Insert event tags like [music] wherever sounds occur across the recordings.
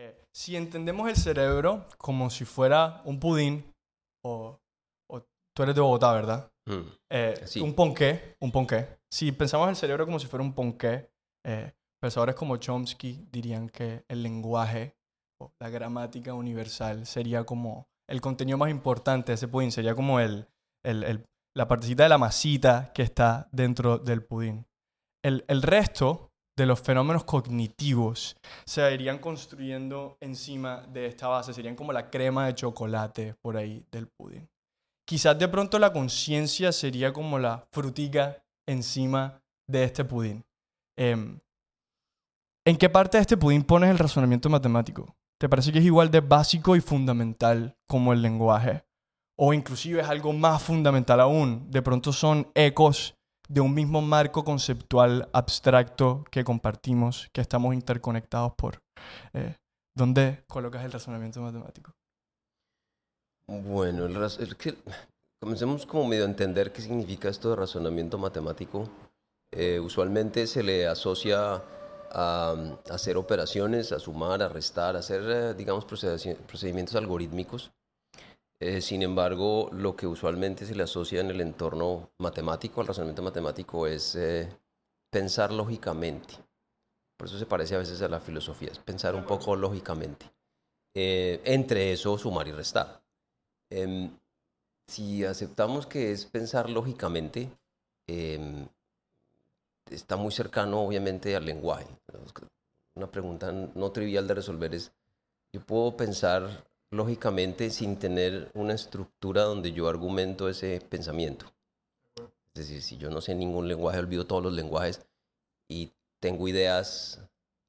Eh, si entendemos el cerebro como si fuera un pudín, o, o tú eres de Bogotá, ¿verdad? Mm, Eh, Sí. Un ponqué, un ponqué. Si pensamos el cerebro como si fuera un ponqué, eh, pensadores como Chomsky dirían que el lenguaje o la gramática universal sería como el contenido más importante de ese pudín, sería como el, el- el- la partecita de la masita que está dentro del pudín. El, el resto de los fenómenos cognitivos se irían construyendo encima de esta base, serían como la crema de chocolate por ahí del pudín. Quizás de pronto la conciencia sería como la frutica encima de este pudín. Em, ¿En qué parte de este pudín pones el razonamiento matemático? ¿Te parece que es igual de básico y fundamental como el lenguaje? O inclusive es algo más fundamental aún. De pronto son ecos de un mismo marco conceptual abstracto que compartimos, que estamos interconectados por. eh, ¿Dónde colocas el razonamiento matemático? Bueno, el raz- que- comencemos como medio a entender qué significa esto de razonamiento matemático. Eh, usualmente se le asocia a, hacer operaciones, a sumar, a restar, a hacer, eh, digamos, procedi- procedimientos algorítmicos. Eh, sin embargo, lo que usualmente se le asocia en el entorno matemático, al razonamiento matemático, es eh, pensar lógicamente. Por eso se parece a veces a la filosofía, es pensar un poco lógicamente. Eh, entre eso, sumar y restar. Em, si aceptamos que es pensar lógicamente, em, está muy cercano obviamente al lenguaje. Una pregunta no trivial de resolver es, yo puedo pensar lógicamente sin tener una estructura donde yo argumento ese pensamiento. Es decir, si yo no sé ningún lenguaje, olvido todos los lenguajes y tengo ideas,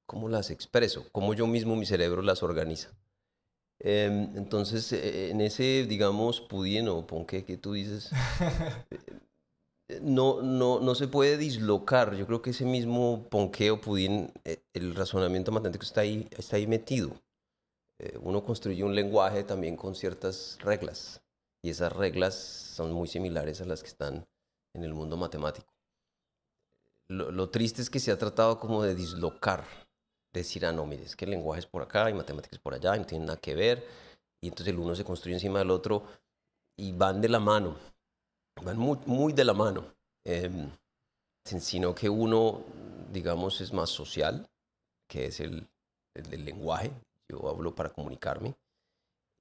¿cómo las expreso? ¿Cómo yo mismo mi cerebro las organiza? Em, entonces, eh, en ese, digamos, pudín o ponqué que tú dices, [laughs] eh, no, no, no se puede dislocar. Yo creo que ese mismo ponqué o pudín, eh, el razonamiento matemático está ahí, está ahí metido. Eh, uno construye un lenguaje también con ciertas reglas y esas reglas son muy similares a las que están en el mundo matemático. Lo, triste es que se ha tratado como de dislocar decir, ah, no, mire, es que el lenguaje es por acá y matemáticas por allá no tienen nada que ver. Y entonces el uno se construye encima del otro y van de la mano, van muy, de la mano. Sin- sino que uno, digamos, es más social, que es el, el del lenguaje, yo hablo para comunicarme,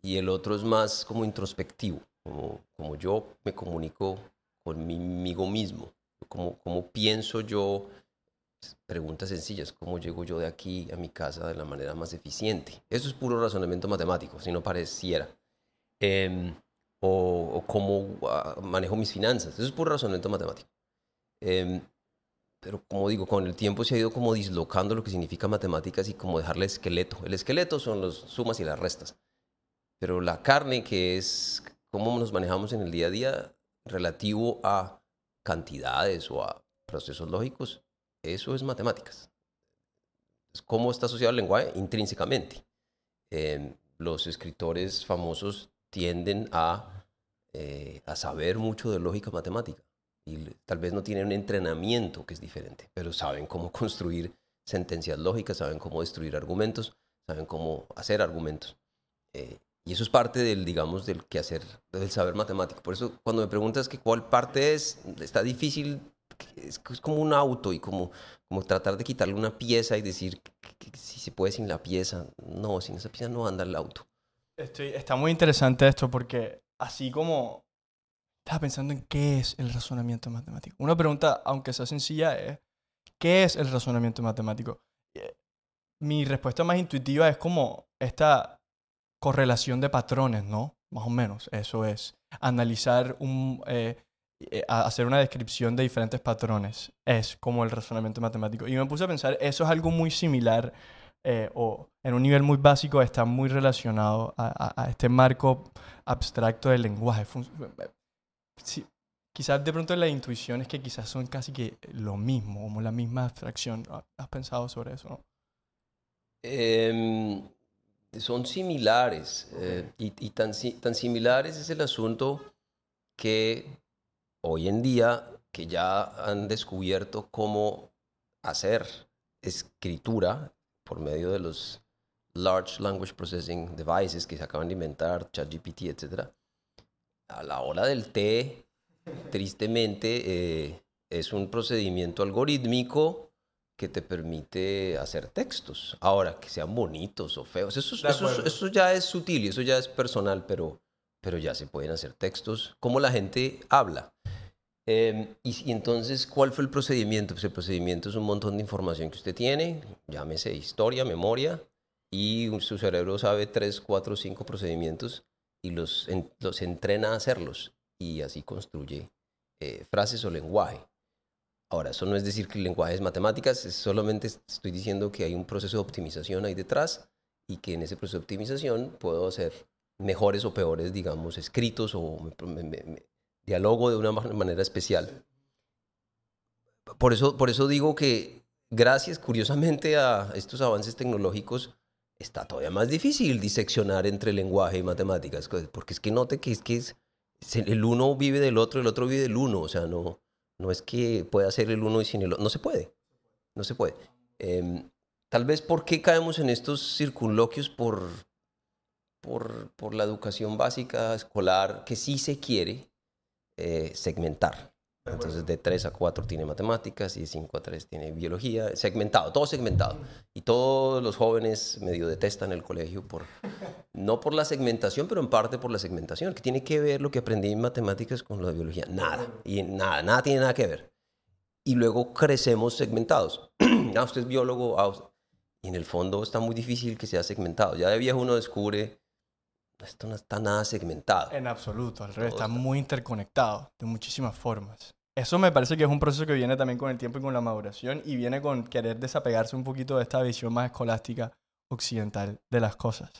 y el otro es más como introspectivo, como, como yo me comunico conmigo mismo, como, como pienso yo preguntas sencillas, ¿cómo llego yo de aquí a mi casa de la manera más eficiente? Eso es puro razonamiento matemático, si no pareciera. Em, o, o cómo ah, manejo mis finanzas, eso es puro razonamiento matemático. Em, pero como digo, con el tiempo se ha ido como dislocando lo que significa matemáticas y como dejarle esqueleto. El esqueleto son las sumas y las restas. Pero la carne, que es cómo nos manejamos en el día a día relativo a cantidades o a procesos lógicos, eso es matemáticas. Es ¿Cómo está asociado al lenguaje? Intrínsecamente. Eh, los escritores famosos tienden a, eh, a saber mucho de lógica matemática y tal vez no tienen un entrenamiento que es diferente, pero saben cómo construir sentencias lógicas, saben cómo destruir argumentos, saben cómo hacer argumentos. Eh, y eso es parte del, digamos, del quehacer, del saber matemático. Por eso, cuando me preguntas que cuál parte es, está difícil, es, es como un auto y como, como tratar de quitarle una pieza y decir que- que si se puede sin la pieza. No, sin esa pieza no anda el auto. Estoy, está muy interesante esto porque así como estaba pensando en qué es el razonamiento matemático. Una pregunta, aunque sea sencilla, es ¿qué es el razonamiento matemático? Eh, Mi respuesta más intuitiva es como esta correlación de patrones, ¿no? Más o menos, eso es. Analizar un... eh, eh, hacer una descripción de diferentes patrones es como el razonamiento matemático. Y me puse a pensar, eso es algo muy similar eh, o en un nivel muy básico está muy relacionado a, a- a este marco abstracto del lenguaje. Fun- sí, quizás de pronto la intuición es que quizás son casi que lo mismo, como la misma abstracción. ¿Ha- ¿Has pensado sobre eso? no? Em, son similares eh, y, y tan, tan similares es el asunto que hoy en día que ya han descubierto cómo hacer escritura por medio de los Large Language Processing Devices que se acaban de inventar, ChatGPT, etc. A la hora del té, tristemente, eh, es un procedimiento algorítmico que te permite hacer textos. Ahora, que sean bonitos o feos, eso, eso, eso, ya es sutil y eso ya es personal, pero, pero ya se pueden hacer textos como la gente habla. Em, y, entonces, ¿cuál fue el procedimiento? Pues el procedimiento es un montón de información que usted tiene, llámese historia, memoria, y su cerebro sabe tres, cuatro, cinco procedimientos y los, los entrena a hacerlos y así construye eh, frases o lenguaje. Ahora, eso no es decir que el lenguaje es matemáticas, es solamente estoy diciendo que hay un proceso de optimización ahí detrás y que en ese proceso de optimización puedo hacer mejores o peores, digamos, escritos o diálogo de una manera especial. Por eso, por eso digo que gracias, curiosamente, a estos avances tecnológicos, está todavía más difícil diseccionar entre lenguaje y matemáticas, porque es que note que es que el uno vive del otro, el otro vive del uno, o sea, no, no es que pueda ser el uno y sin el otro, no se puede, no se puede. Em, tal vez por qué caemos en estos circunloquios por, por, por la educación básica escolar que sí se quiere, eh, segmentar. Entonces de 3 a 4 tiene matemáticas y de 5 a 3 tiene biología, segmentado, todo segmentado. Y todos los jóvenes medio detestan el colegio por, [laughs] no por la segmentación, pero en parte por la segmentación, que tiene que ver lo que aprendí en matemáticas con lo de biología. Nada, y nada, nada tiene nada que ver. Y luego crecemos segmentados. [clears throat] ah, usted es biólogo, ah, y en el fondo está muy difícil que sea segmentado. Ya de viejo uno descubre esto no está nada segmentado. En absoluto, al revés, está, muy interconectado de muchísimas formas. Eso me parece que es un proceso que viene también con el tiempo y con la maduración y viene con querer desapegarse un poquito de esta visión más escolástica occidental de las cosas.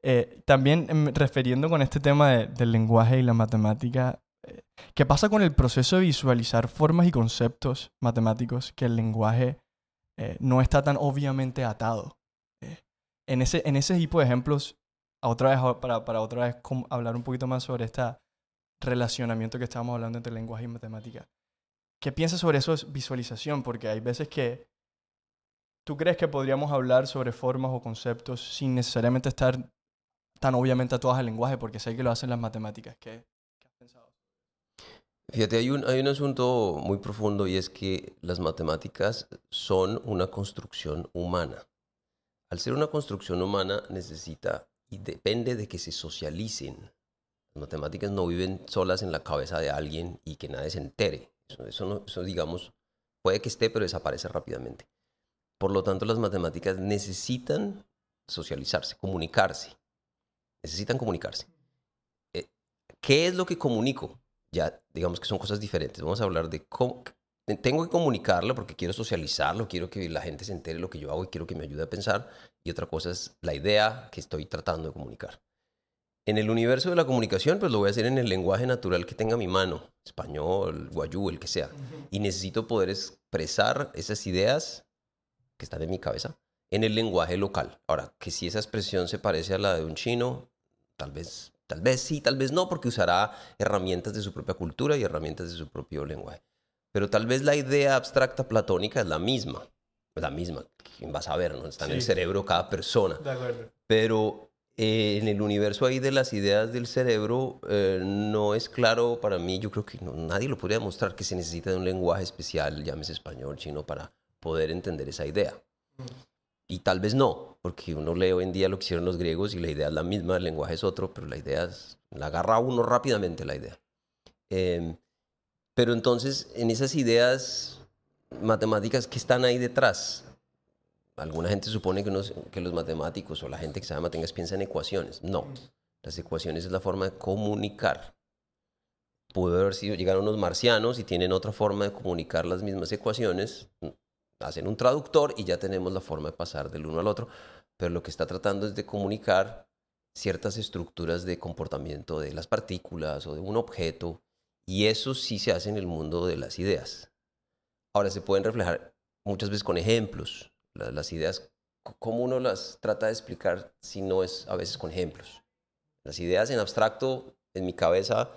Eh, también em, refiriendo con este tema del lenguaje y la matemática, eh, ¿qué pasa con el proceso de visualizar formas y conceptos matemáticos que el lenguaje eh, no está tan obviamente atado? en, ese, en ese tipo de ejemplos, otra vez, para, para otra vez hablar un poquito más sobre este relacionamiento que estábamos hablando entre lenguaje y matemática. ¿Qué piensas sobre eso de visualización? Porque hay veces que tú crees que podríamos hablar sobre formas o conceptos sin necesariamente estar tan obviamente todas al lenguaje, porque sé que lo hacen las matemáticas. ¿Qué, qué has pensado? Fíjate, hay un, hay un asunto muy profundo y es que las matemáticas son una construcción humana. Al ser una construcción humana necesita y depende de que se socialicen. Las matemáticas no viven solas en la cabeza de alguien y que nadie se entere. Eso, eso, digamos, puede que esté, pero desaparece rápidamente. Por lo tanto, las matemáticas necesitan socializarse, comunicarse. Necesitan comunicarse. Eh, ¿Qué es lo que comunico? Ya, digamos que son cosas diferentes. Vamos a hablar de cómo, tengo que comunicarlo porque quiero socializarlo, quiero que la gente se entere lo que yo hago y quiero que me ayude a pensar. Y otra cosa es la idea que estoy tratando de comunicar. En el universo de la comunicación, pues lo voy a hacer en el lenguaje natural que tenga mi mano, español, guayú, el que sea. Y necesito poder expresar esas ideas que están en mi cabeza en el lenguaje local. Ahora, que si esa expresión se parece a la de un chino, tal vez, tal vez sí, tal vez no, porque usará herramientas de su propia cultura y herramientas de su propio lenguaje. Pero tal vez la idea abstracta platónica es la misma. La misma, ¿quién va a saber? ¿no? Está en el cerebro cada persona. De acuerdo. Pero eh, en el universo ahí de las ideas del cerebro eh, no es claro para mí, yo creo que nadie lo podría demostrar que se necesita de un lenguaje especial, llámese español, chino, para poder entender esa idea. Y tal vez no, porque uno lee hoy en día lo que hicieron los griegos y la idea es la misma, el lenguaje es otro, pero la idea es, la agarra uno rápidamente la idea. Eh, pero entonces, en esas ideas matemáticas que están ahí detrás, alguna gente supone que, que los matemáticos o la gente que sabe matemáticas piensa en ecuaciones. No, las ecuaciones es la forma de comunicar. Pudo haber sido, llegaron unos marcianos y tienen otra forma de comunicar las mismas ecuaciones, hacen un traductor y ya tenemos la forma de pasar del uno al otro, pero lo que está tratando es de comunicar ciertas estructuras de comportamiento de las partículas o de un objeto y eso sí se hace en el mundo de las ideas. Ahora se pueden reflejar muchas veces con ejemplos. Las, ideas, ¿cómo uno las trata de explicar si no es a veces con ejemplos? Las ideas en abstracto, en mi cabeza,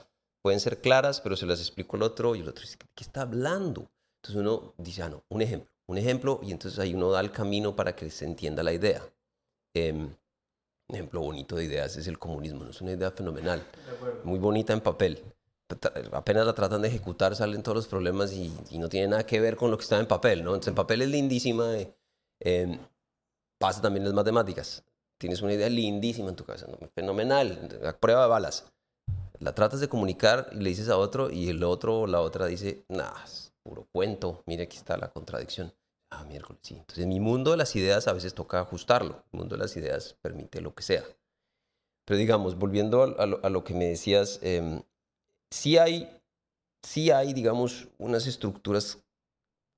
pueden ser claras, pero se las explico al otro y el otro dice, ¿qué está hablando? Entonces uno dice, ah, no, un ejemplo, un ejemplo, y entonces ahí uno da el camino para que se entienda la idea. Em, un ejemplo bonito de ideas es el comunismo, ¿no? es una idea fenomenal, muy bonita en papel. Apenas la tratan de ejecutar, salen todos los problemas y, no tiene nada que ver con lo que está en papel. ¿no? Entonces, en papel es lindísima. Eh, em, pasa también las matemáticas. Tienes una idea lindísima en tu cabeza, fenomenal, prueba de balas. La tratas de comunicar y le dices a otro y el otro o la otra dice, nah, es puro cuento, mire aquí está la contradicción. Ah, miércoles, sí. Entonces, mi mundo de las ideas a veces toca ajustarlo. El mundo de las ideas permite lo que sea. Pero digamos, volviendo a, lo, que me decías, eh, sí, hay, sí hay, digamos, unas estructuras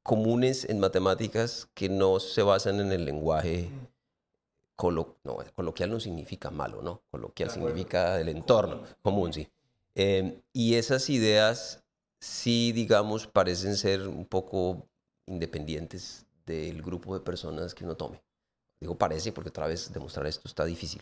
comunes en matemáticas que no se basan en el lenguaje coloquial no significa malo, ¿no? Coloquial significa el entorno común, sí. Em, y esas ideas sí, digamos, parecen ser un poco independientes del grupo de personas que uno tome. Digo parece porque otra vez demostrar esto está difícil.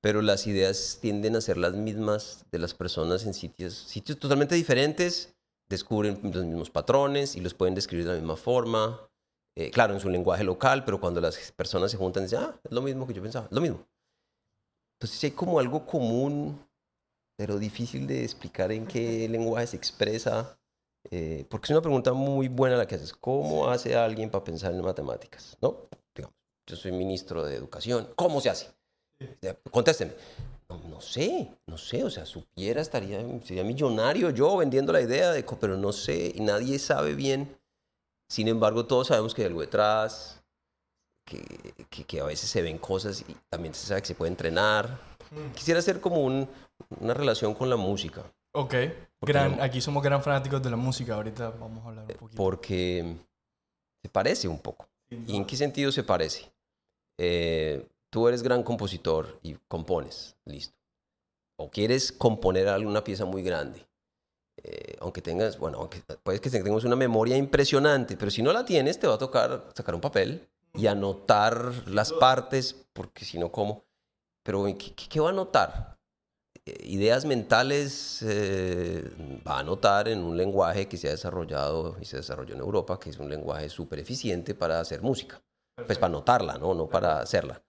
Pero las ideas tienden a ser las mismas de las personas en sitios, sitios totalmente diferentes, descubren los mismos patrones y los pueden describir de la misma forma. Eh, claro, en su lenguaje local, pero cuando las personas se juntan, dicen, ah, es lo mismo que yo pensaba, lo mismo. Entonces hay como algo común, pero difícil de explicar en qué lenguaje se expresa. Eh, porque es una pregunta muy buena la que haces. ¿Cómo hace alguien para pensar en matemáticas? ¿No? Digamos, yo soy ministro de Educación. ¿Cómo se hace? Contésteme. No, no, sé, no sé. O sea, supiera, estaría, sería millonario yo vendiendo la idea, de, pero no sé. Y nadie sabe bien. Sin embargo, todos sabemos que hay algo detrás, que, que, que a veces se ven cosas y también se sabe que se puede entrenar. Mm. Quisiera hacer como un, una relación con la música. Ok, gran, aquí somos gran fanáticos de la música, ahorita vamos a hablar un poquito. Porque se parece un poco. ¿Y en qué sentido se parece? Eh, tú eres gran compositor y compones, listo. O quieres componer alguna pieza muy grande. Eh, aunque tengas, bueno, aunque puedes que tengas una memoria impresionante, pero si no la tienes, te va a tocar sacar un papel y anotar las partes, porque si no, ¿cómo? Pero ¿qué, qué va a anotar? ideas mentales eh, va a anotar en un lenguaje que se ha desarrollado y se desarrolló en Europa, que es un lenguaje súper eficiente para hacer música. Pues para anotarla, ¿no? No para hacerla.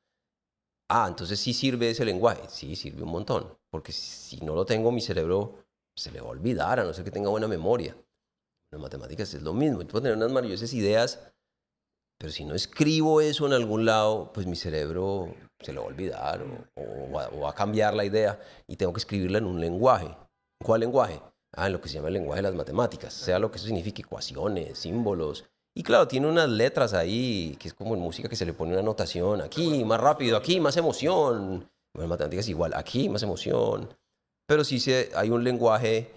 Ah, entonces sí sirve ese lenguaje. Sí, sirve un montón. Porque si no lo tengo, mi cerebro se le va a olvidar, a no ser que tenga buena memoria. En matemáticas es lo mismo. Yo puedo tener unas maravillosas ideas, pero si no escribo eso en algún lado, pues mi cerebro se lo va a olvidar o, va, a cambiar la idea y tengo que escribirla en un lenguaje. ¿Cuál lenguaje? Ah, en lo que se llama el lenguaje de las matemáticas, sea lo que eso signifique, ecuaciones, símbolos. Y claro, tiene unas letras ahí, que es como en música que se le pone una notación, aquí más rápido, aquí más emoción. Bueno, en matemáticas igual, aquí más emoción. Pero sí hay un lenguaje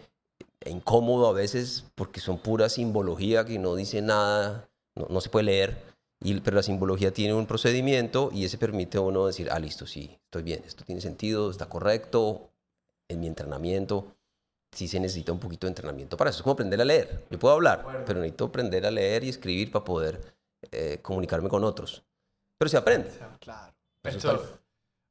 incómodo a veces porque son pura simbología que no dice nada, no se puede leer pero la simbología tiene un procedimiento y ese permite a uno decir, ah, listo, sí, estoy bien, esto tiene sentido, está correcto, en mi entrenamiento sí se necesita un poquito de entrenamiento para eso. Es como aprender a leer. Yo puedo hablar, pero necesito aprender a leer y escribir para poder eh, comunicarme con otros. Pero se aprende. Claro.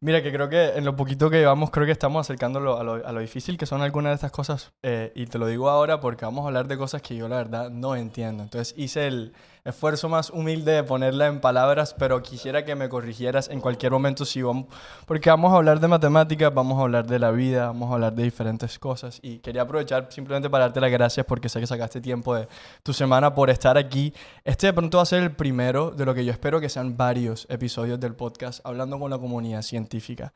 Mira, que creo que en lo poquito que llevamos, creo que estamos acercándolo a lo, a lo difícil que son algunas de estas cosas. Eh, y te lo digo ahora porque vamos a hablar de cosas que yo la verdad no entiendo. Entonces hice el, esfuerzo más humilde de ponerla en palabras, pero quisiera que me corrigieras en cualquier momento si vamos, porque vamos a hablar de matemáticas, vamos a hablar de la vida, vamos a hablar de diferentes cosas y quería aprovechar simplemente para darte las gracias porque sé que sacaste tiempo de tu semana por estar aquí. Este de pronto va a ser el primero de lo que yo espero que sean varios episodios del podcast hablando con la comunidad científica.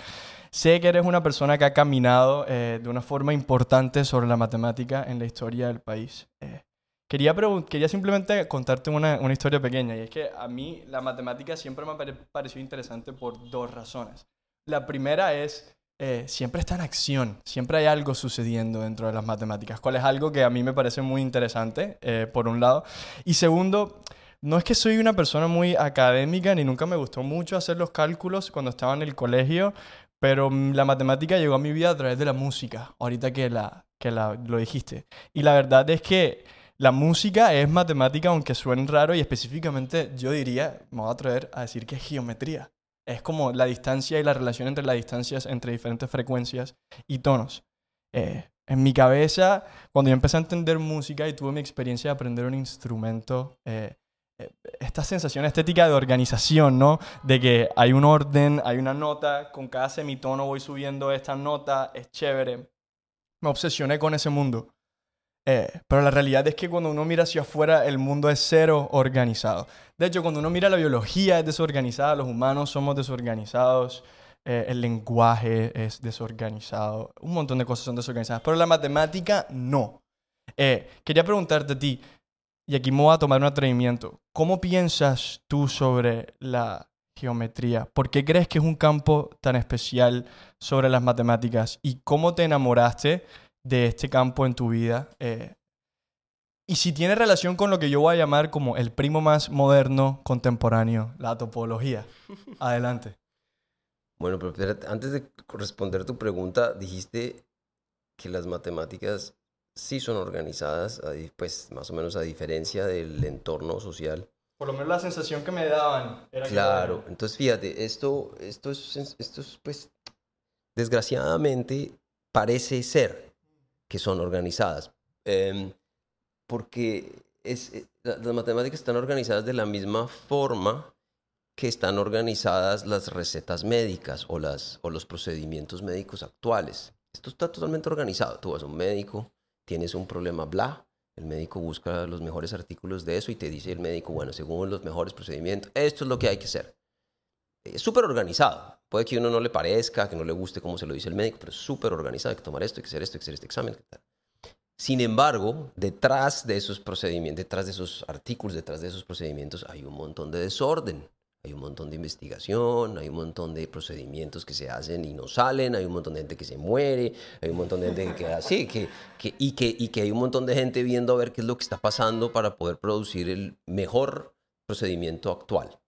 Sé que eres una persona que ha caminado eh, de una forma importante sobre la matemática en la historia del país. Eh, Quería, quería simplemente contarte una, una, historia pequeña y es que a mí la matemática siempre me ha parecido interesante por dos razones. La primera es, eh, siempre está en acción, siempre hay algo sucediendo dentro de las matemáticas, cual es algo que a mí me parece muy interesante, eh, por un lado. Y segundo, no es que soy una persona muy académica ni nunca me gustó mucho hacer los cálculos cuando estaba en el colegio, pero la matemática llegó a mi vida a través de la música, ahorita que, la, que la, lo dijiste. Y la verdad es que la música es matemática, aunque suene raro, y específicamente yo diría, me voy a atrever a decir que es geometría. Es como la distancia y la relación entre las distancias entre diferentes frecuencias y tonos. Eh, en mi cabeza, cuando yo empecé a entender música y tuve mi experiencia de aprender un instrumento, eh, eh, esta sensación estética de organización, ¿no? De que hay un orden, hay una nota, con cada semitono voy subiendo esta nota, es chévere. Me obsesioné con ese mundo. Eh, pero la realidad es que cuando uno mira hacia afuera, el mundo es cero organizado. De hecho, cuando uno mira la biología es desorganizada, los humanos somos desorganizados, eh, el lenguaje es desorganizado, un montón de cosas son desorganizadas, pero la matemática no. quería preguntarte a ti, y aquí me voy a tomar un atrevimiento. ¿Cómo piensas tú sobre la geometría? ¿Por qué crees que es un campo tan especial sobre las matemáticas? ¿Y cómo te enamoraste de este campo en tu vida? Eh, y si tiene relación con lo que yo voy a llamar como el primo más moderno contemporáneo, la topología. [laughs] Adelante. Bueno, pero antes de responder tu pregunta, dijiste que las matemáticas sí son organizadas, pues más o menos a diferencia del entorno social. Por lo menos la sensación que me daban era Claro, entonces fíjate, esto, esto, es, esto es, pues, desgraciadamente parece ser que son organizadas, em, porque es, eh, las matemáticas están organizadas de la misma forma que están organizadas las recetas médicas o, las, o los procedimientos médicos actuales. Esto está totalmente organizado. Tú vas a un médico, tienes un problema, bla, el médico busca los mejores artículos de eso y te dice el médico, bueno, según los mejores procedimientos, esto es lo que hay que hacer. Es súper organizado. Puede que uno no le parezca, que no le guste cómo se lo dice el médico, pero es súper organizado. Hay que tomar esto, hay que hacer esto, hay que hacer este examen. Sin embargo, detrás de esos procedimientos, detrás de esos artículos, detrás de esos procedimientos, hay un montón de desorden. Hay un montón de investigación, hay un montón de procedimientos que se hacen y no salen, hay un montón de gente que se muere, hay un montón de gente que queda así, que, que, y, que, y que hay un montón de gente viendo a ver qué es lo que está pasando para poder producir el mejor procedimiento actual.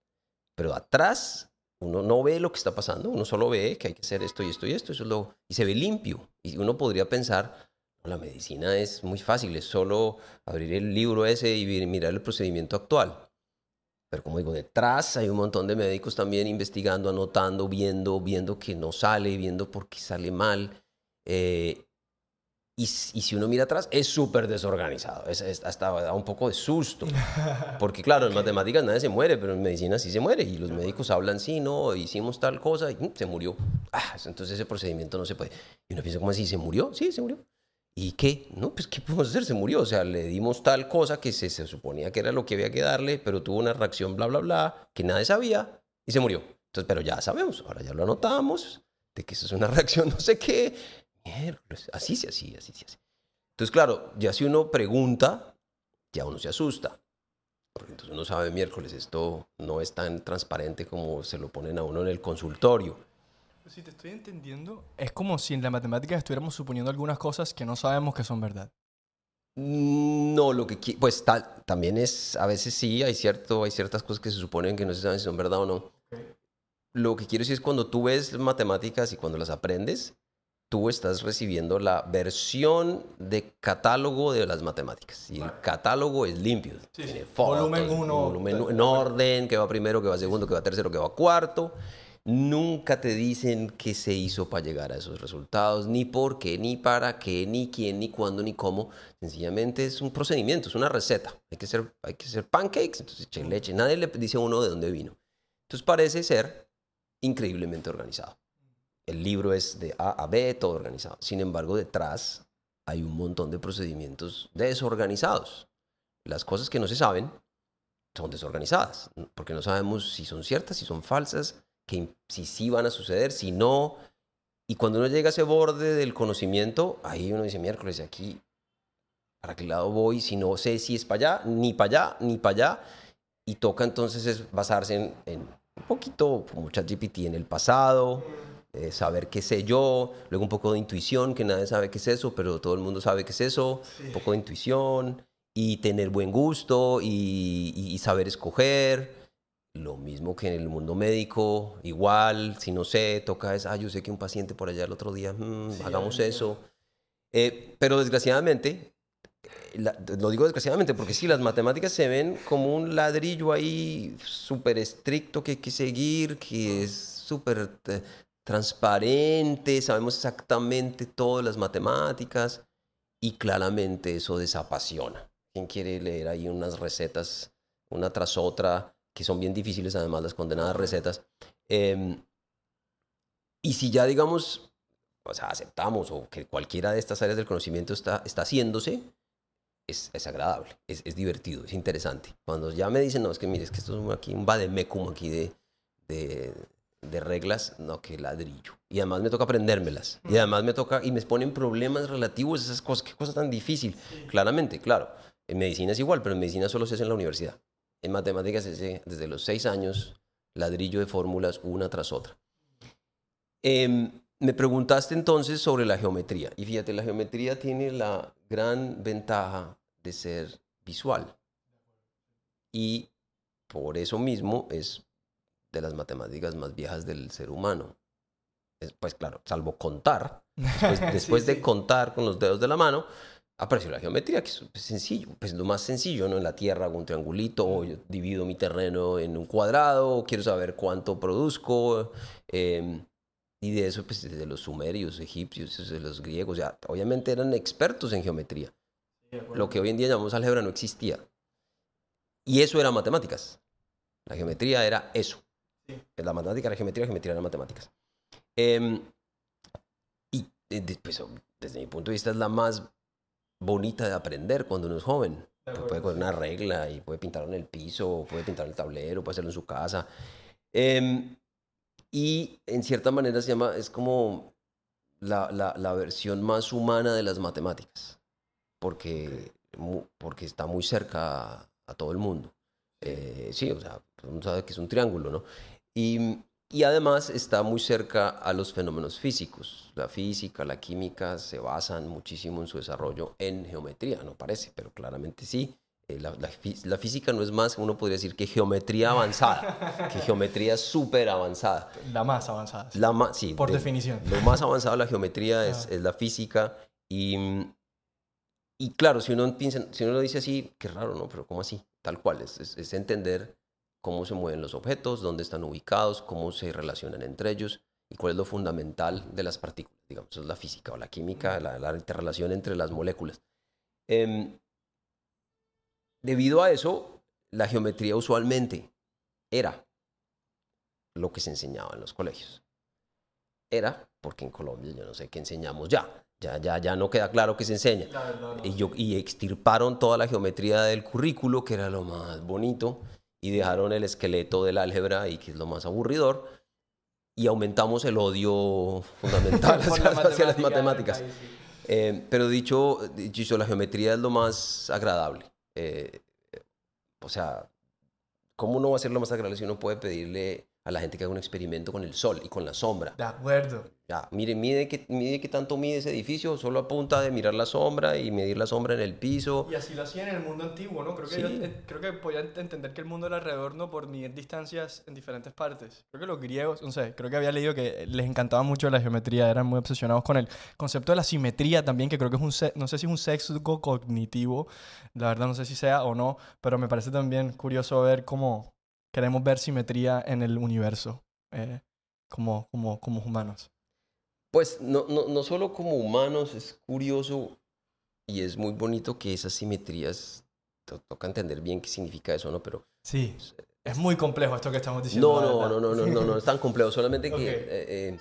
Pero atrás uno no ve lo que está pasando, uno solo ve que hay que hacer esto y esto y esto, eso es lo, y se ve limpio. Y uno podría pensar, la medicina es muy fácil, es solo abrir el libro ese y mirar el procedimiento actual. Pero como digo, detrás hay un montón de médicos también investigando, anotando, viendo, viendo que no sale, viendo por qué sale mal. Eh, y, y, si uno mira atrás, es súper desorganizado. Es, hasta da un poco de susto. [laughs] Porque claro, en matemáticas nadie se muere, pero en medicina sí se muere. Y los médicos hablan, sí, no, hicimos tal cosa y mm, se murió. Ah, entonces ese procedimiento no se puede. Y uno piensa, ¿cómo así? ¿Se murió? Sí, se murió. ¿Y qué? No, pues ¿qué podemos hacer? Se murió. O sea, le dimos tal cosa que se, se, suponía que era lo que había que darle, pero tuvo una reacción bla, bla, bla, que nadie sabía y se murió. Entonces, pero ya sabemos, ahora ya lo anotamos, de que eso es una [laughs] reacción no sé qué. Miércoles, así se así, así se hace. Entonces, claro, ya si uno pregunta, ya uno se asusta. Porque entonces uno sabe miércoles, esto no es tan transparente como se lo ponen a uno en el consultorio. Si te estoy entendiendo, es como si en la matemática estuviéramos suponiendo algunas cosas que no sabemos que son verdad. Mm, no, lo que pues tal, también es, a veces sí, hay, cierto, hay ciertas cosas que se suponen que no se saben si son verdad o no. Lo que quiero decir es cuando tú ves matemáticas y cuando las aprendes, tú estás recibiendo la versión de catálogo de las matemáticas. Y el catálogo es limpio. Tiene volumen 1. Volumen en orden, que va primero, que va segundo, que va tercero, que va cuarto nunca te dicen qué se hizo para llegar a esos resultados, ni por qué, ni para qué, ni quién, ni cuándo, ni cómo. Sencillamente es un procedimiento, es una receta. Hay que hacer, hay que hacer pancakes, entonces eche leche. Nadie le dice a uno de dónde vino. Entonces parece ser increíblemente organizado. El libro es de A a B, todo organizado. Sin embargo, detrás hay un montón de procedimientos desorganizados. Las cosas que no se saben son desorganizadas, porque no sabemos si son ciertas, si son falsas, que si sí van a suceder, si no. Y cuando uno llega a ese borde del conocimiento, ahí uno dice, miércoles, aquí, ¿para qué lado voy? Si no sé si es para allá, ni para allá, ni para allá. Y toca entonces es basarse en, en un poquito, como ChatGPT, en el pasado, eh, saber qué sé yo, luego un poco de intuición, que nadie sabe qué es eso, pero todo el mundo sabe qué es eso, un poco de intuición, y tener buen gusto, y, y saber escoger. Lo mismo que en el mundo médico, igual, si no sé, toca es, ah, yo sé que un paciente por allá el otro día, mm, hagamos eso. Eh, pero desgraciadamente, lo digo desgraciadamente porque sí, las matemáticas se ven como un ladrillo ahí súper estricto que hay que seguir, que es súper eh, transparente, sabemos exactamente todas las matemáticas y claramente eso desapasiona. ¿Quién quiere leer ahí unas recetas una tras otra, que son bien difíciles además las condenadas recetas. Em, y si ya, digamos, o sea, aceptamos o que cualquiera de estas áreas del conocimiento está, está haciéndose, es, es agradable, es, es, divertido, es interesante. Cuando ya me dicen, no, es que mire, es que esto es aquí un vademecum aquí de, de, de reglas, no, que ladrillo. Y además me toca aprendérmelas. Y además me toca, y me ponen problemas relativos a esas cosas. Qué cosa tan difícil. Claramente, claro. En medicina es igual, pero en medicina solo se hace en la universidad. En matemáticas se hace desde los seis años, ladrillo de fórmulas una tras otra. Eh, me preguntaste entonces sobre la geometría. Y fíjate, la geometría tiene la gran ventaja de ser visual. Y por eso mismo es de las matemáticas más viejas del ser humano. pues claro, salvo contar, después, [laughs] de contar con los dedos de la mano, apareció la geometría, que es sencillo, pues lo más sencillo, ¿no? En la Tierra hago un triangulito, o yo divido mi terreno en un cuadrado, quiero saber cuánto produzco, eh, y de eso, pues, desde los sumerios, egipcios, desde los griegos, ya, obviamente eran expertos en geometría. Lo que hoy en día llamamos álgebra no existía. Y eso era matemáticas. La geometría era eso. La matemática era geometría, la geometría era matemáticas. Eh, y pues, desde mi punto de vista es la más bonita de aprender cuando uno es joven. puede coger una regla y puede pintarlo en el piso, puede pintar el tablero, puede hacerlo en su casa. Eh, y en cierta manera se llama, es como la, la, la versión más humana de las matemáticas, porque, porque está muy cerca a, todo el mundo. Eh, sí, o sea, uno sabe que es un triángulo, ¿no? Y, y además está muy cerca a los fenómenos físicos. La física, la química se basan muchísimo en su desarrollo en geometría, no parece, pero claramente sí. Eh, la, física no es más, uno podría decir que geometría avanzada, que [laughs] geometría súper avanzada. La más avanzada. La más, sí. Por definición. Lo más avanzado de la geometría es, es, la física y, y claro, si uno, piensa, si uno lo dice así, qué raro, ¿no? Pero ¿cómo así? Tal cual, es, es, entender cómo se mueven los objetos, dónde están ubicados, cómo se relacionan entre ellos y cuál es lo fundamental de las partículas, digamos, eso es la física o la química, la, la interrelación entre las moléculas. Eh, Debido a eso, la geometría usualmente era lo que se enseñaba en los colegios. Era, porque en Colombia yo no sé qué enseñamos ya. Ya, ya, ya no queda claro qué se enseña. y, yo, y extirparon toda la geometría del currículo, que era lo más bonito, y dejaron el esqueleto del álgebra, y que es lo más aburridor, y aumentamos el odio fundamental [laughs] hacia, las matemáticas. Eh, pero dicho, dicho, la geometría es lo más agradable. Eh, o sea, ¿cómo no va a ser lo más agradable si uno puede pedirle a la gente que haga un experimento con el sol y con la sombra? De acuerdo. Ya, mire, mide qué, mide qué tanto mide ese edificio, solo a punta de mirar la sombra y medir la sombra en el piso. Y así lo hacían en el mundo antiguo, ¿no? Creo que, eh, creo que podían entender que el mundo era alrededor, ¿no? Por medir distancias en diferentes partes. Creo que los griegos, no sé, creo que había leído que les encantaba mucho la geometría, eran muy obsesionados con el concepto de la simetría también, que creo que es un, no sé si es un sesgo cognitivo, la verdad no sé si sea o no, pero me parece también curioso ver cómo queremos ver simetría en el universo eh, como, como, como humanos. Pues no, no, no solo como humanos, es curioso y es muy bonito que esas simetrías, toca entender bien qué significa eso, ¿no? Pero... Sí, es muy complejo esto que estamos diciendo. No, no, no, no, no, no, no, es tan complejo, solamente que... Eh, eh,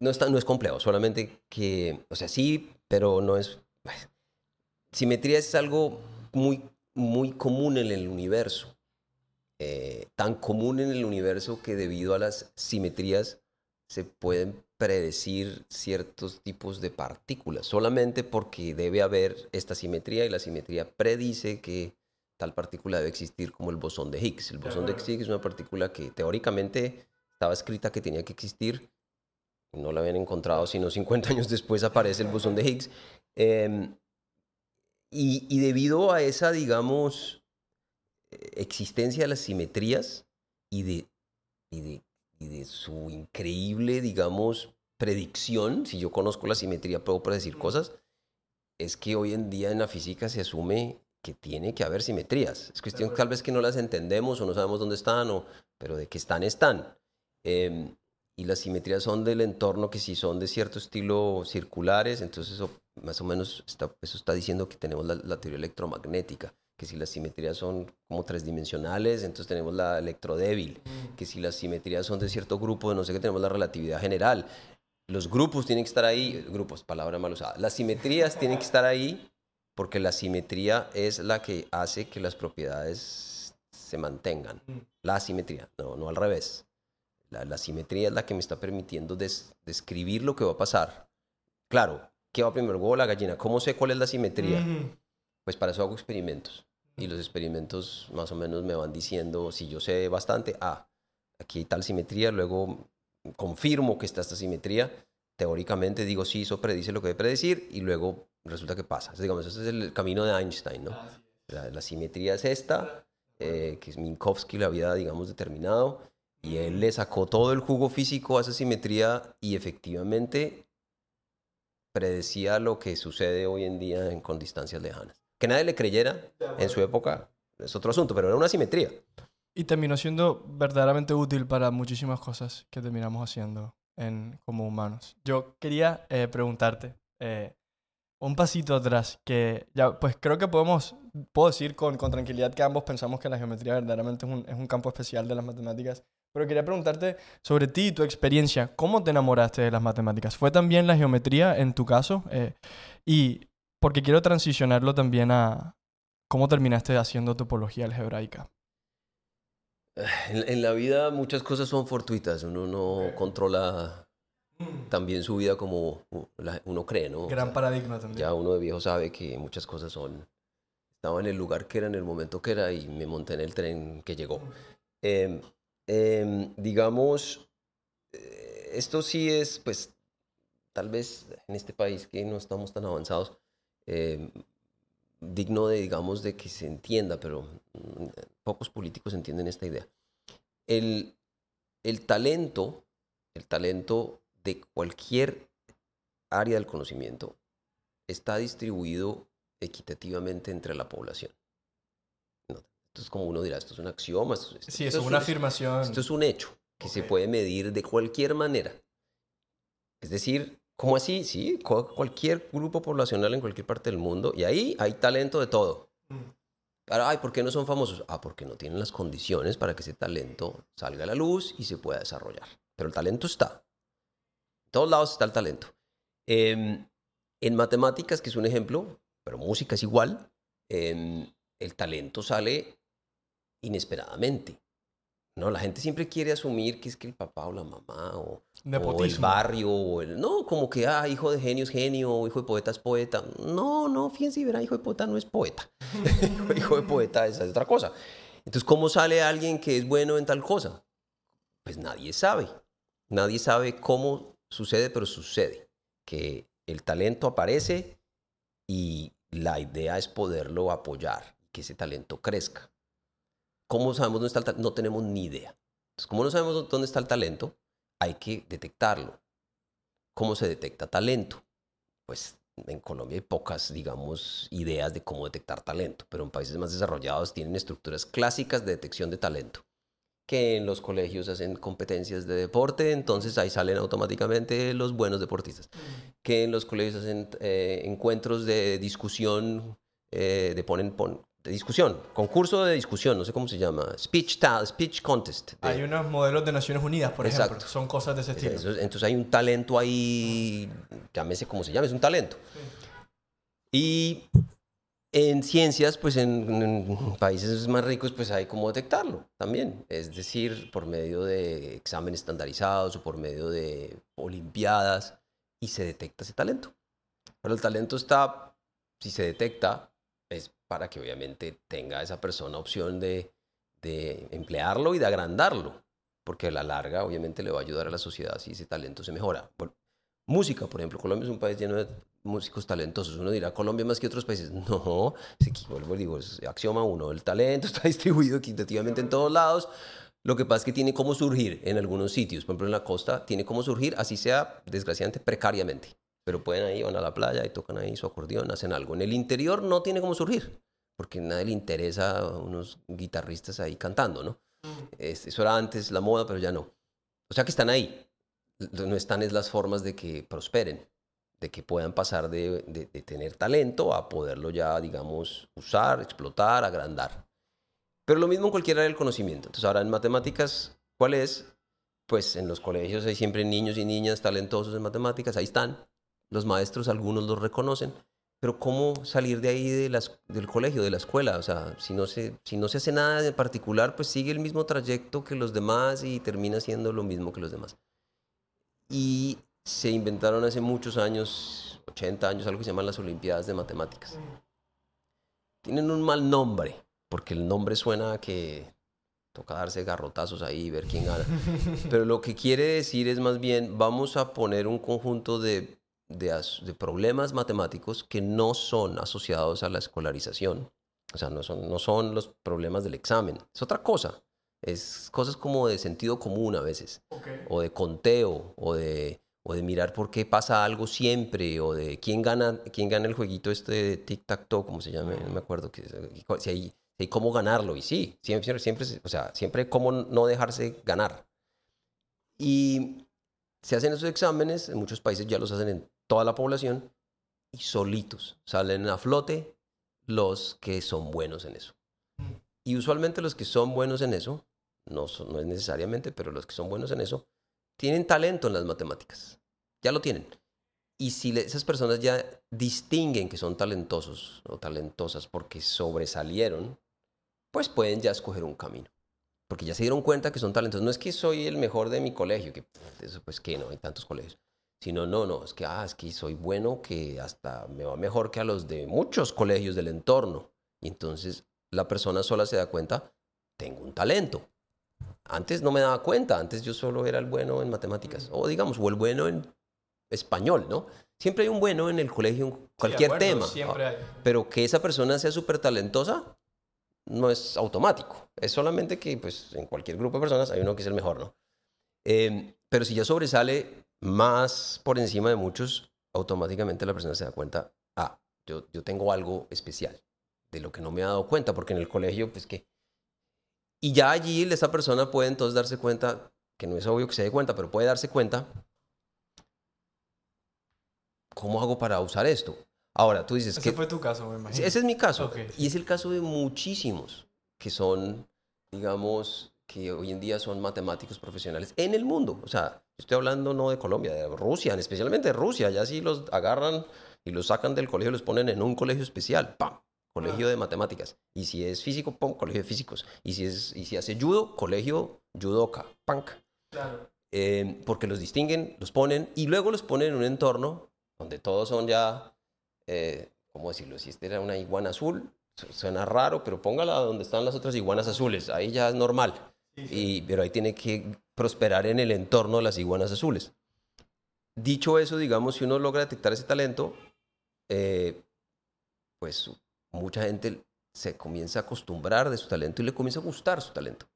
no, es no es complejo, solamente que, o sea, sí, pero no es... Simetría es algo muy, muy común en el universo. Eh, tan común en el universo que debido a las simetrías se pueden predecir ciertos tipos de partículas, solamente porque debe haber esta simetría y la simetría predice que tal partícula debe existir como el bosón de Higgs. El bosón de Higgs es una partícula que teóricamente estaba escrita que tenía que existir, no la habían encontrado, sino 50 años después aparece el bosón de Higgs. Em, y, y debido a esa, digamos, existencia de las simetrías y de, y de y de su increíble, digamos, predicción, si yo conozco la simetría puedo predecir cosas, es que hoy en día en la física se asume que tiene que haber simetrías. Es cuestión tal vez que no las entendemos o no sabemos dónde están, o, pero de que están, están. Em, y las simetrías son del entorno que si son de cierto estilo circulares, entonces eso más o menos está, eso está diciendo que tenemos la, la teoría electromagnética que si las simetrías son como tres dimensionales, entonces tenemos la electrodébil, Mm. que si las simetrías son de cierto grupo, no sé qué, tenemos la relatividad general. Los grupos tienen que estar ahí, grupos, palabra mal usada. Las simetrías tienen que estar ahí porque la simetría es la que hace que las propiedades se mantengan. Mm. La simetría, no, no al revés. La, la simetría es la que me está permitiendo des- describir lo que va a pasar. Claro, ¿qué va primero, el huevo o la gallina? ¿Cómo sé cuál es la simetría? Pues para eso hago experimentos. Y los experimentos más o menos me van diciendo, si yo sé bastante, ah, aquí hay tal simetría, luego confirmo que está esta simetría, teóricamente digo, sí, eso predice lo que debe predecir, y luego resulta que pasa. Entonces, digamos, ese es el camino de Einstein, ¿no? La, la simetría es esta, eh, que Minkowski la había, digamos, determinado, y él le sacó todo el jugo físico a esa simetría y efectivamente predecía lo que sucede hoy en día en- con distancias lejanas. Que nadie le creyera en su época es otro asunto, pero era una simetría. Y terminó siendo verdaderamente útil para muchísimas cosas que terminamos haciendo en, como humanos. Yo quería eh, preguntarte eh, un pasito atrás, que ya, pues creo que podemos, puedo decir con, con tranquilidad que ambos pensamos que la geometría verdaderamente es un, es un campo especial de las matemáticas, pero quería preguntarte sobre ti y tu experiencia. ¿Cómo te enamoraste de las matemáticas? ¿Fue también la geometría en tu caso? Eh, y porque quiero transicionarlo también a cómo terminaste haciendo topología algebraica. En, en la vida muchas cosas son fortuitas, uno no controla también su vida como uno cree, ¿no? O Gran sea, paradigma también. ya uno de viejo sabe que muchas cosas son... Estaba en el lugar que era, en el momento que era y me monté en el tren que llegó. Em, em, digamos, eh, esto sí es, pues, tal vez en este país que no estamos tan avanzados, em, digno de, digamos, de que se entienda, pero mm, pocos políticos entienden esta idea. El, el talento, el talento de cualquier área del conocimiento está distribuido equitativamente entre la población. No, esto es como uno dirá, esto es un axioma. Esto, esto- Sí, esto es una un- afirmación. esto es un hecho que se puede medir de cualquier manera. Es decir, ¿cómo así? Sí, cu- cualquier grupo poblacional en cualquier parte del mundo. Y ahí hay talento de todo. Ay, ¿por qué no son famosos? Ah, porque no tienen las condiciones para que ese talento salga a la luz y se pueda desarrollar. Pero el talento está. En todos lados está el talento. Em, en matemáticas, que es un ejemplo, pero música es igual, em, el talento sale inesperadamente. No, la gente siempre quiere asumir que es que el papá o la mamá o, o el barrio o el no, como que ah, hijo de genio es genio, o hijo de poeta es poeta. No, no, fíjense, y verá, hijo de poeta no es poeta. [laughs] hijo de poeta esa es otra cosa. Entonces, ¿cómo sale alguien que es bueno en tal cosa? Pues nadie sabe. Nadie sabe cómo sucede, pero sucede. Que el talento aparece y la idea es poderlo apoyar, que ese talento crezca. ¿Cómo sabemos dónde está el talento? No tenemos ni idea. Entonces, como no sabemos dónde está el talento, hay que detectarlo. ¿Cómo se detecta talento? Pues en Colombia hay pocas, digamos, ideas de cómo detectar talento, pero en países más desarrollados tienen estructuras clásicas de detección de talento. Que en los colegios hacen competencias de deporte, entonces ahí salen automáticamente los buenos deportistas. Que en los colegios hacen eh, encuentros de discusión, eh, de ponen, pon- de discusión, concurso de discusión, no sé cómo se llama, speech, ta- speech contest. de- Hay unos modelos de Naciones Unidas, por ejemplo. Exacto. Son cosas de ese estilo. eso- entonces hay un talento ahí, llámese como se llame, es un talento. Y en ciencias, pues en, en países más ricos, pues hay cómo detectarlo también. Es decir, por medio de exámenes estandarizados o por medio de olimpiadas y se detecta ese talento. Pero el talento está, si se detecta, para que obviamente tenga esa persona opción de, emplearlo y de agrandarlo porque a la larga obviamente le va a ayudar a la sociedad si ese talento se mejora. Música, por ejemplo, Colombia es un país lleno de músicos talentosos. Uno dirá, Colombia más que otros países. [laughs] No, que, vuelvo digo, es axioma uno, el talento [laughs] está distribuido equitativamente en todos lados. Lo que pasa es que tiene cómo surgir en algunos sitios. Por ejemplo, en la costa tiene cómo surgir, así sea, desgraciadamente, precariamente. Pero pueden ahí, van a la playa y tocan ahí su acordeón, hacen algo. En el interior no tiene cómo surgir, porque nadie le interesa a unos guitarristas ahí cantando, ¿no? Es- eso era antes la moda, pero ya no. O sea que están ahí. No están es las formas de que prosperen. de que puedan pasar de, de, tener talento a poderlo ya, digamos, usar, explotar, agrandar. Pero lo mismo en cualquier área del conocimiento. Entonces ahora en matemáticas, ¿cuál es? Pues en los colegios hay siempre niños y niñas talentosos en matemáticas, ahí están. Los maestros, algunos los reconocen. Pero ¿cómo salir de ahí de las, del colegio, de la escuela? O sea, si no, se, si no se hace nada en particular, pues sigue el mismo trayecto que los demás y termina siendo lo mismo que los demás. Y se inventaron hace muchos años, 80 años, algo que se llaman las Olimpiadas de Matemáticas. Tienen un mal nombre, porque el nombre suena a que toca darse garrotazos ahí y ver quién gana. [laughs] Pero lo que quiere decir es más bien, vamos a poner un conjunto de, de, problemas matemáticos que no son asociados a la escolarización. O sea, no son, no son los problemas del examen. Es otra cosa. Es cosas como de sentido común a veces. O de conteo, o de o de mirar por qué pasa algo siempre, o de quién gana, quién gana el jueguito este de tic-tac-toe, como se llama, no me acuerdo, que, si, hay, si cómo ganarlo, y sí, siempre, siempre, o sea, siempre cómo no dejarse ganar. Y se hacen esos exámenes, en muchos países ya los hacen en toda la población, y solitos salen a flote los que son buenos en eso. Y usualmente los que son buenos en eso, no, no es necesariamente, pero los que son buenos en eso, tienen talento en las matemáticas, ya lo tienen. Y si esas personas ya distinguen que son talentosos o talentosas porque sobresalieron, pues pueden ya escoger un camino. Porque ya se dieron cuenta que son talentosos. No es que soy el mejor de mi colegio, que eso pues que no, hay tantos colegios. Sino, no, no, es que, ah, es que soy bueno, que hasta me va mejor que a los de muchos colegios del entorno. Y entonces la persona sola se da cuenta, tengo un talento. Antes no me daba cuenta, antes yo solo era el bueno en matemáticas, o digamos, o el bueno en español, ¿no? Siempre hay un bueno en el colegio, en cualquier tema. Pero que esa persona sea súper talentosa no es automático. Es solamente que, pues, en cualquier grupo de personas hay uno que es el mejor, ¿no? Em, pero si ya sobresale más por encima de muchos, automáticamente la persona se da cuenta, ah, yo, yo tengo algo especial de lo que no me ha dado cuenta, porque en el colegio, pues que y ya allí esa persona puede entonces darse cuenta, que no es obvio que se dé cuenta, pero puede darse cuenta, ¿cómo hago para usar esto? Ahora, tú dices ese que... Ese fue tu caso, me imagino. Ese es mi caso. Y es el caso de muchísimos que son, digamos, que hoy en día son matemáticos profesionales en el mundo. O sea, estoy hablando no de Colombia, de Rusia, especialmente de Rusia. Ya si los agarran y los sacan del colegio, los ponen en un colegio especial. ¡Pam! colegio de matemáticas. Y si es físico, pon colegio de físicos. Y si, es, y si hace judo, colegio judoka, punk. Claro. Eh, porque los distinguen, los ponen y luego los ponen en un entorno donde todos son ya, eh, ¿cómo decirlo? Si este era una iguana azul, suena raro, pero póngala donde están las otras iguanas azules, ahí ya es normal. Y, pero ahí tiene que prosperar en el entorno de las iguanas azules. Dicho eso, digamos, si uno logra detectar ese talento, eh, pues mucha gente se comienza a acostumbrar de su talento y le comienza a gustar su talento.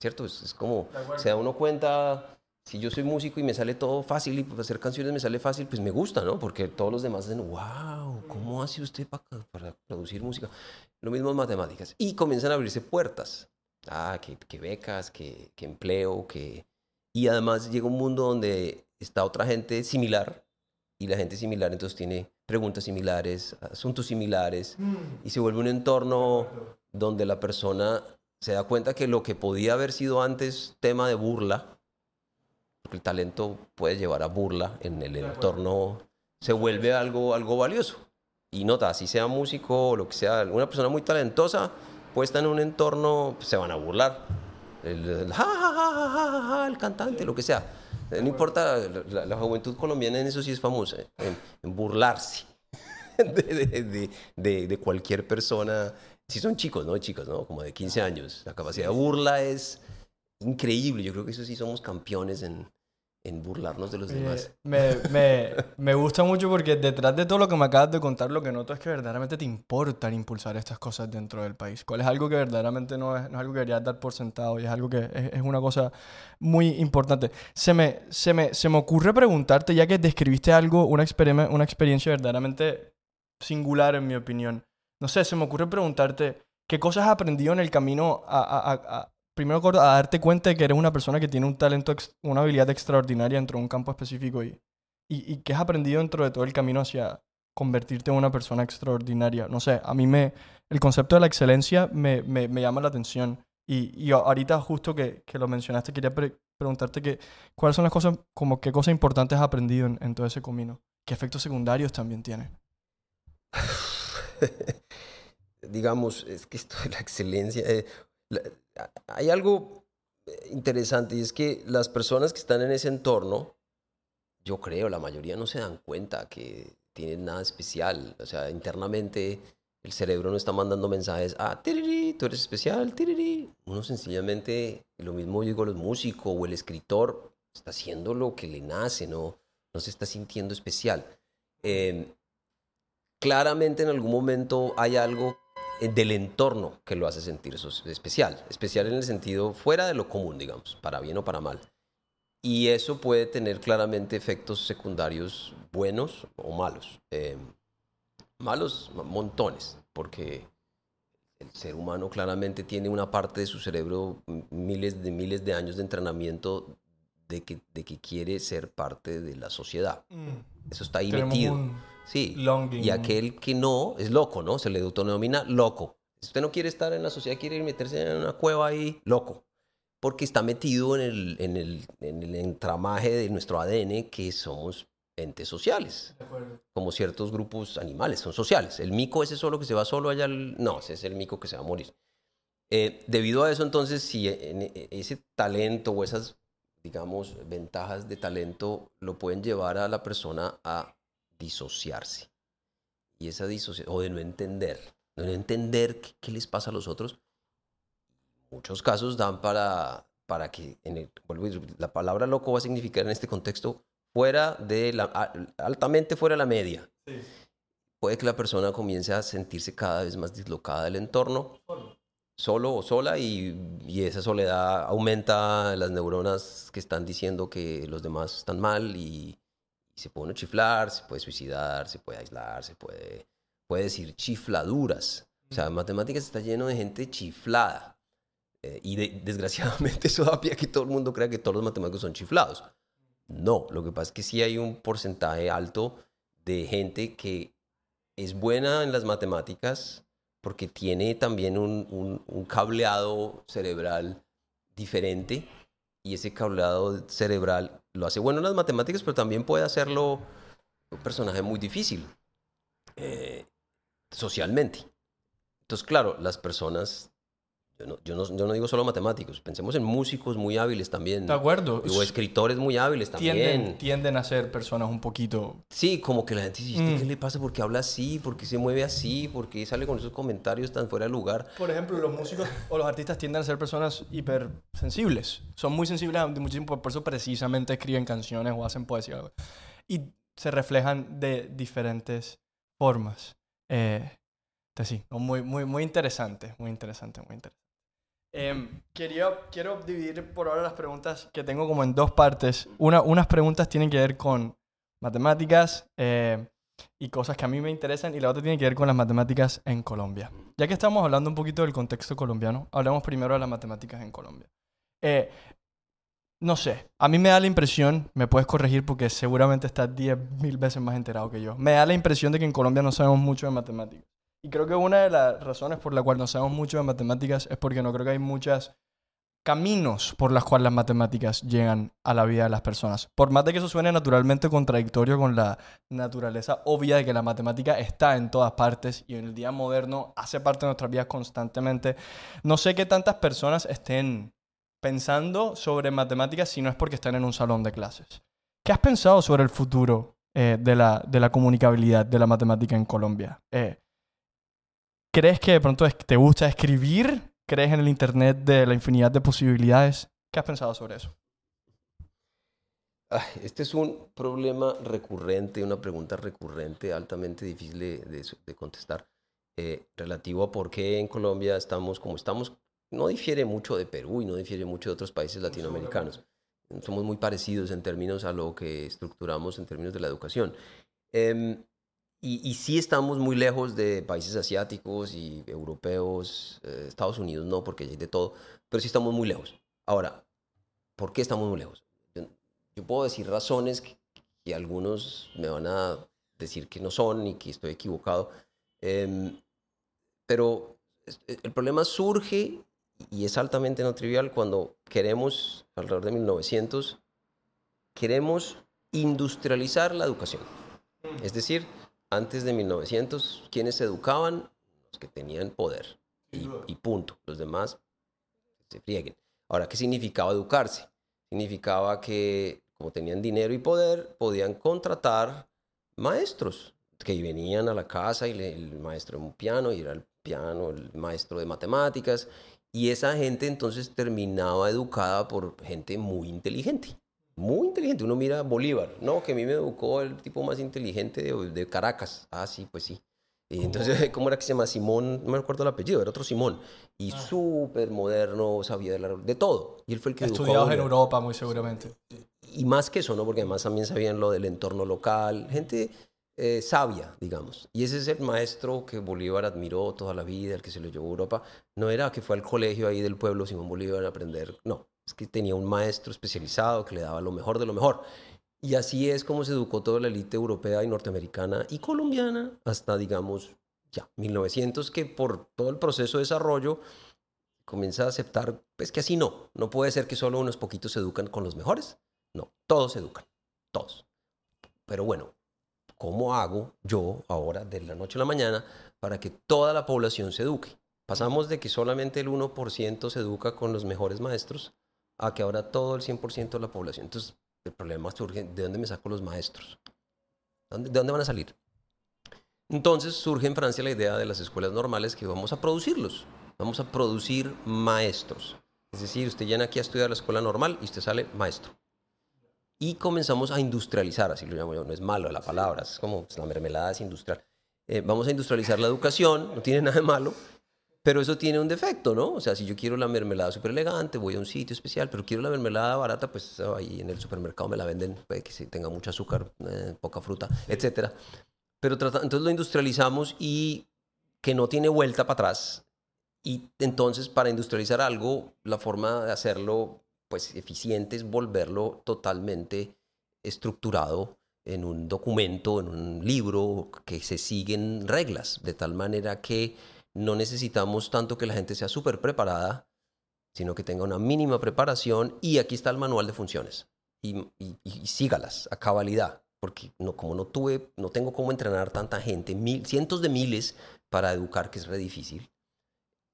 ¿Cierto? Es, como, se da uno cuenta, si yo soy músico y me sale todo fácil y hacer canciones me sale fácil, pues me gusta, ¿no? Porque todos los demás dicen, wow, ¿cómo hace usted para, para producir música? Lo mismo en matemáticas. Y comienzan a abrirse puertas. Ah, que, becas, que, que empleo, que... Y además llega un mundo donde está otra gente similar y la gente similar entonces tiene preguntas similares, asuntos similares, mm. y se vuelve un entorno donde la persona se da cuenta que lo que podía haber sido antes tema de burla, porque el talento puede llevar a burla en el entorno, se vuelve algo, algo valioso. Y nota, si sea músico o lo que sea, una persona muy talentosa, puesta en un entorno, se van a burlar. El, ja, ja, ja, ja, el cantante, lo que sea no importa, la, juventud colombiana en eso sí es famosa, en, burlarse [laughs] de, de, de, cualquier persona. Si son chicos, ¿no? Chicos, ¿no? Como de 15 años. La capacidad de burla es increíble. Yo creo que eso sí somos campeones en, en burlarnos de los demás. Me, me, [laughs] me, gusta mucho porque detrás de todo lo que me acabas de contar, lo que noto es que verdaderamente te importa impulsar estas cosas dentro del país. ¿Cuál es algo que verdaderamente no es, no es algo que querías dar por sentado y es algo que es, es, una cosa muy importante? Se me, se, me, se me ocurre preguntarte, ya que describiste algo, una, una experiencia verdaderamente singular en mi opinión. No sé, se me ocurre preguntarte, ¿qué cosas has aprendido en el camino a, a primero a darte cuenta de que eres una persona que tiene un talento, una habilidad extraordinaria dentro de un campo específico y, y, y qué has aprendido dentro de todo el camino hacia convertirte en una persona extraordinaria. No sé, a mí me, el concepto de la excelencia me, me, me llama la atención. Y, y ahorita justo que, que lo mencionaste, quería preguntarte que, cuáles son las cosas, como qué cosas importantes has aprendido en, en todo ese camino. ¿Qué efectos secundarios también tiene? [laughs] Digamos, es que esto de la excelencia, eh, hay algo interesante y es que las personas que están en ese entorno, yo creo, la mayoría no se dan cuenta que tienen nada especial. O sea, internamente el cerebro no está mandando mensajes, ah, tiriri, tú eres especial, tiriri. Uno sencillamente, lo mismo digo los músicos o el escritor, está haciendo lo que le nace, no, no se está sintiendo especial. Em, claramente en algún momento hay algo eh, del entorno que lo hace sentir eso especial, especial en el sentido fuera de lo común, digamos, para bien o para mal. Y eso puede tener claramente efectos secundarios buenos o malos. Em, malos, montones, porque el ser humano claramente tiene una parte de su cerebro, miles de miles de años de entrenamiento de que, de que quiere ser parte de la sociedad. Mm. Eso está ahí metido. Sí. Y aquel que no es loco, ¿no? Se le autodenomina loco. Si usted no quiere estar en la sociedad, quiere meterse en una cueva ahí, loco. Porque está metido en el, en el, en el entramaje de nuestro ADN que somos entes sociales. Como ciertos grupos animales, son sociales. El mico ese solo que se va solo allá, no, ese es el mico que se va a morir. Eh, debido a eso, entonces, si e, ese talento o esas, digamos, ventajas de talento lo pueden llevar a la persona a disociarse. Y esa disociación, o de no entender, de no entender qué, les pasa a los otros, muchos casos dan para, para que, en el, la palabra loco va a significar en este contexto fuera de la, altamente fuera de la media. Puede que la persona comience a sentirse cada vez más dislocada del entorno, solo, o sola, y, y, esa soledad aumenta las neuronas que están diciendo que los demás están mal y, se puede chiflar, se puede suicidar, se puede aislar, se puede, puede decir chifladuras. O sea, matemáticas está lleno de gente chiflada. Eh, y [laughs] desgraciadamente eso da pie a que todo el mundo crea que todos los matemáticos son chiflados. No, lo que pasa es que sí hay un porcentaje alto de gente que es buena en las matemáticas porque tiene también un, un, cableado cerebral diferente y ese cableado cerebral lo hace bueno en las matemáticas, pero también puede hacerlo un personaje muy difícil eh, socialmente. Entonces, claro, las personas yo no, yo no, digo solo matemáticos, pensemos en músicos muy hábiles también. De acuerdo. O escritores muy hábiles también. Tienden, a ser personas un poquito... Sí, como que la gente dice, ¿qué mm. le pasa? ¿Por qué habla así? ¿Por qué se mueve así? ¿Por qué sale con esos comentarios tan fuera de lugar? Por ejemplo, los músicos o los artistas tienden a ser personas hipersensibles. Son muy sensibles a muchísimo, por eso precisamente escriben canciones o hacen poesía. Y se reflejan de diferentes formas. Eh, entonces sí, muy, muy, muy interesante, muy interesante, muy interesante. Eh, quería, quiero dividir por ahora las preguntas que tengo como en dos partes. Una, unas preguntas tienen que ver con matemáticas eh, y cosas que a mí me interesan y la otra tiene que ver con las matemáticas en Colombia. Ya que estamos hablando un poquito del contexto colombiano, hablemos primero de las matemáticas en Colombia. Eh, no sé, a mí me da la impresión, me puedes corregir porque seguramente estás 10.000 veces más enterado que yo, me da la impresión de que en Colombia no sabemos mucho de matemáticas. Y creo que una de las razones por la cual no sabemos mucho de matemáticas es porque no creo que hay muchos caminos por los cuales las matemáticas llegan a la vida de las personas. Por más de que eso suene naturalmente contradictorio con la naturaleza obvia de que la matemática está en todas partes y en el día moderno hace parte de nuestras vidas constantemente, no sé qué tantas personas estén pensando sobre matemáticas si no es porque están en un salón de clases. ¿Qué has pensado sobre el futuro eh, de, la, de la comunicabilidad de la matemática en Colombia? Eh, ¿Crees que de pronto te gusta escribir? ¿Crees en el Internet de la infinidad de posibilidades? ¿Qué has pensado sobre eso? Este es un problema recurrente, una pregunta recurrente, altamente difícil de, contestar, eh, relativo a por qué en Colombia estamos como estamos. No difiere mucho de Perú y no difiere mucho de otros países latinoamericanos. Somos muy parecidos en términos a lo que estructuramos en términos de la educación. Em, y, sí estamos muy lejos de países asiáticos y europeos, eh, Estados Unidos no, porque hay de todo, pero sí estamos muy lejos. Ahora, ¿por qué estamos muy lejos? Yo, puedo decir razones que, y algunos me van a decir que no son y que estoy equivocado. Em, pero el problema surge y es altamente no trivial cuando queremos, alrededor de 1900, queremos industrializar la educación. Es decir, antes de 1900, quienes se educaban? Los que tenían poder. Y, y, punto. Los demás se frieguen. Ahora, ¿qué significaba educarse? Significaba que, como tenían dinero y poder, podían contratar maestros que venían a la casa y el maestro de un piano y era el piano, el maestro de matemáticas. Y esa gente entonces terminaba educada por gente muy inteligente muy inteligente. Uno mira Bolívar, no, que a mí me educó el tipo más inteligente de, Caracas. Ah, sí, pues sí. Y entonces, [laughs] ¿cómo era que se llama? Simón, no me acuerdo el apellido, era otro Simón. Y ah. súper moderno, sabía de, de, todo. Y él fue el que Estudiados en Europa, muy seguramente. Y más que eso, ¿no? Porque además también sabían lo del entorno local. Gente eh, sabia, digamos. Y ese es el maestro que Bolívar admiró toda la vida, el que se lo llevó a Europa. No era que fue al colegio ahí del pueblo Simón Bolívar a aprender, no. Es que tenía un maestro especializado que le daba lo mejor de lo mejor. Y así es como se educó toda la élite europea y norteamericana y colombiana hasta, digamos, ya, 1900, que por todo el proceso de desarrollo comienza a aceptar, pues que así no. No puede ser que solo unos poquitos se educan con los mejores. No, todos se educan, todos. Pero bueno, ¿cómo hago yo ahora de la noche a la mañana para que toda la población se eduque? Pasamos de que solamente el 1% se educa con los mejores maestros a que ahora todo el 100% de la población. Entonces, el problema surge, ¿de dónde me saco los maestros? ¿De dónde van a salir? Entonces surge en Francia la idea de las escuelas normales que vamos a producirlos, vamos a producir maestros. Es decir, usted viene aquí a estudiar la escuela normal y usted sale maestro. Y comenzamos a industrializar, así lo llamo yo, no es malo la palabra, es como pues, la mermelada es industrial. Eh, vamos a industrializar la educación, no tiene nada de malo, pero eso tiene un defecto, ¿no? O sea, si yo quiero la mermelada súper elegante, voy a un sitio especial, pero quiero la mermelada barata, pues ahí en el supermercado me la venden, puede que tenga mucho azúcar, eh, poca fruta, etcétera. Pero entonces lo industrializamos y que no tiene vuelta para atrás. Y entonces para industrializar algo, la forma de hacerlo pues eficiente es volverlo totalmente estructurado en un documento, en un libro, que se siguen reglas, de tal manera que no necesitamos tanto que la gente sea súper preparada, sino que tenga una mínima preparación y aquí está el manual de funciones. Y, sígalas a cabalidad, porque no, como no tuve, no tengo cómo entrenar tanta gente, mil, cientos de miles para educar, que es re difícil,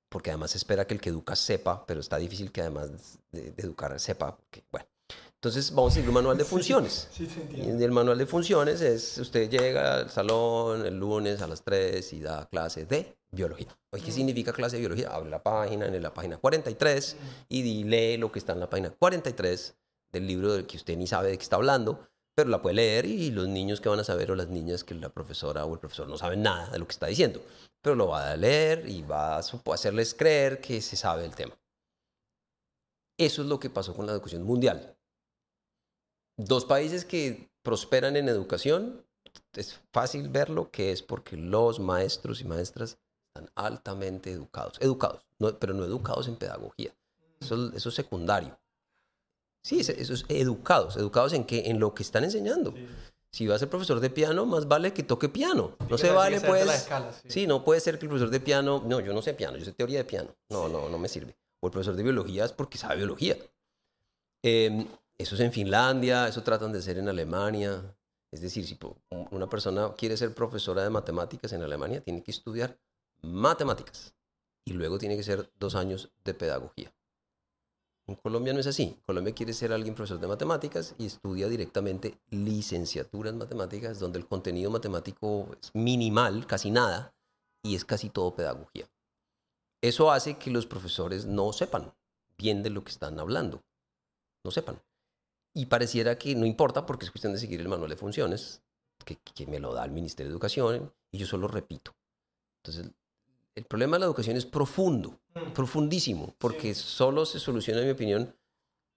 porque además se espera que el que educa sepa, pero está difícil que además de, educar sepa, porque, bueno. Entonces vamos a seguir un manual de funciones. Sí, sí, y el manual de funciones es, usted llega al salón el lunes a las 3 y da clase de biología. ¿qué significa clase de biología? Abre la página, en la página 43 y lee lo que está en la página 43 del libro del que usted ni sabe de qué está hablando, pero la puede leer y los niños que van a saber o las niñas que la profesora o el profesor no saben nada de lo que está diciendo, pero lo va a leer y va a hacerles creer que se sabe el tema. Eso es lo que pasó con la educación mundial. Dos países que prosperan en educación, es fácil verlo que es porque los maestros y maestras altamente educados, educados, pero no educados en pedagogía. Eso, es secundario. Sí, eso es educados, educados en, que, en lo que están enseñando. Si va a ser profesor de piano, más vale que toque piano. No se vale, pues. sí. no puede ser que el profesor de piano. No, yo no sé piano, yo sé teoría de piano. No, no, no me sirve. O el profesor de biología es porque sabe biología. Em, eso es en Finlandia, eso tratan de ser en Alemania. Es decir, si una persona quiere ser profesora de matemáticas en Alemania, tiene que estudiar matemáticas y luego tiene que ser dos años de pedagogía. En Colombia no es así. Colombia quiere ser alguien profesor de matemáticas y estudia directamente licenciatura en matemáticas, donde el contenido matemático es minimal, casi nada, y es casi todo pedagogía. Eso hace que los profesores no sepan bien de lo que están hablando. No sepan. Y pareciera que no importa porque es cuestión de seguir el manual de funciones, que, que me lo da el Ministerio de Educación, y yo solo repito. Entonces, el problema de la educación es profundo, mm. profundísimo, porque solo se soluciona, en mi opinión,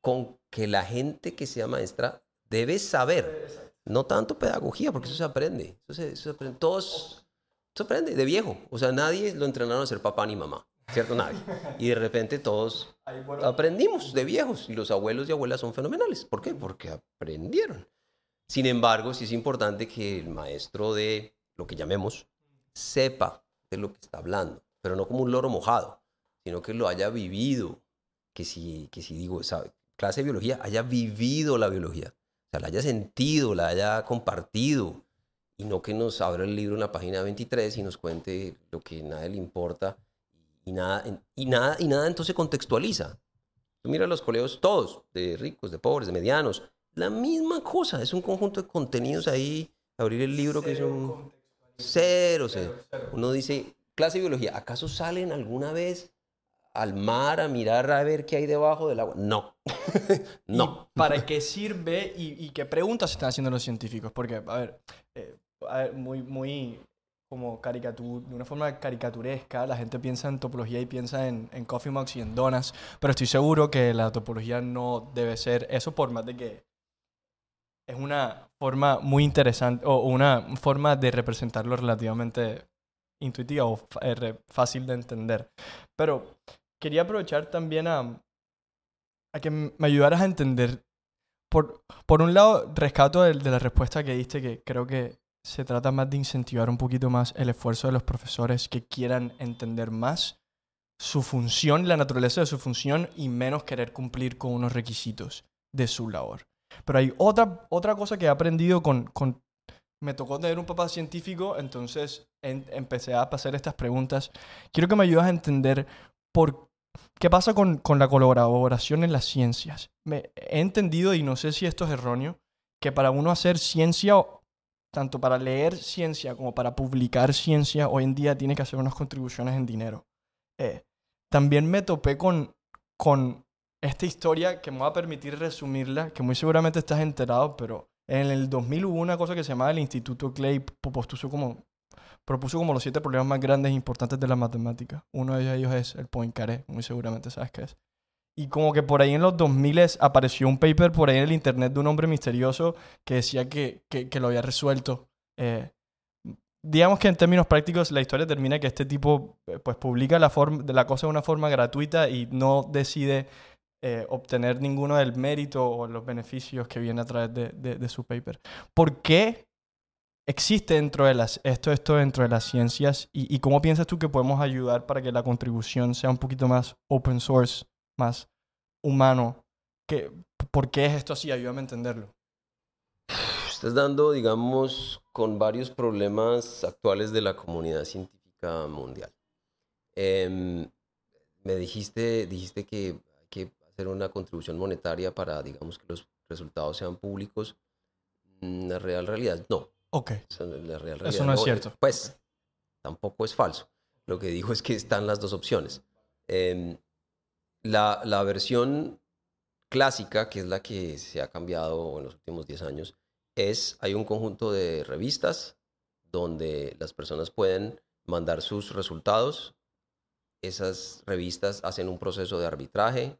con que la gente que sea maestra debe saber, no tanto pedagogía, porque eso se aprende, eso se, aprende, todos, se aprende de viejo, o sea, nadie lo entrenaron a ser papá ni mamá, ¿cierto? Nadie. Y de repente todos aprendimos de viejos, y los abuelos y abuelas son fenomenales, ¿por qué? Porque aprendieron. Sin embargo, sí es importante que el maestro de lo que llamemos sepa de lo que está hablando, pero no como un loro mojado, sino que lo haya vivido, que si, que si digo, esa clase de biología, haya vivido la biología, o sea, la haya sentido, la haya compartido, y no que nos abra el libro en la página 23 y nos cuente lo que nada le importa y nada, y nada, y nada entonces contextualiza. Tú mira los colegios todos, de ricos, de pobres, de medianos, la misma cosa, es un conjunto de contenidos ahí, abrir el libro que es un cero, cero. Uno dice, clase de biología, ¿acaso salen alguna vez al mar a mirar a ver qué hay debajo del agua? No, [laughs] no. ¿Para qué sirve y, qué preguntas están haciendo los científicos? Porque, a ver, eh, a ver muy, muy como caricatura, de una forma caricaturesca, la gente piensa en topología y piensa en, en coffee mugs y en donas, pero estoy seguro que la topología no debe ser eso por más de que es una forma muy interesante o una forma de representarlo relativamente intuitiva o eh, fácil de entender. Pero quería aprovechar también a, que me ayudaras a entender, por, por un lado, rescato de, de la respuesta que diste, que creo que se trata más de incentivar un poquito más el esfuerzo de los profesores que quieran entender más su función, la naturaleza de su función y menos querer cumplir con unos requisitos de su labor. Pero hay otra, otra cosa que he aprendido con, con me tocó tener un papá científico, entonces empecé a hacer estas preguntas. Quiero que me ayudes a entender por qué pasa con, con la colaboración en las ciencias. Me, he entendido, y no sé si esto es erróneo, que para uno hacer ciencia tanto para leer ciencia como para publicar ciencia, hoy en día tiene que hacer unas contribuciones en dinero. Eh, también me topé con, con esta historia que me va a permitir resumirla, que muy seguramente estás enterado, pero en el 2000 hubo una cosa que se llamaba el Instituto Clay, propuso como, propuso como los siete problemas más grandes e importantes de la matemática. Uno de ellos es el Poincaré, muy seguramente sabes qué es. Y como que por ahí en los 2000 apareció un paper por ahí en el internet de un hombre misterioso que decía que, que, lo había resuelto. Eh, digamos que en términos prácticos la historia termina que este tipo eh, pues publica la, forma, de la cosa de una forma gratuita y no decide eh, obtener ninguno del mérito o los beneficios que viene a través de, de, su paper. ¿Por qué existe dentro de las, esto, esto dentro de las ciencias y, cómo piensas tú que podemos ayudar para que la contribución sea un poquito más open source más humano. Que, ¿Por qué es esto así? Ayúdame a entenderlo. Estás dando, digamos, con varios problemas actuales de la comunidad científica mundial. Em, me dijiste, dijiste que hacer una contribución monetaria para, digamos, que los resultados sean públicos. Mm, la real realidad, no. Ok. La real Eso no es cierto. Pues, tampoco es falso. Lo que dijo [laughs] es que están las dos opciones. Eh, la, versión clásica, que es la que se ha cambiado en los últimos 10 años, es, hay un conjunto de revistas donde las personas pueden mandar sus resultados. Esas revistas hacen un proceso de arbitraje.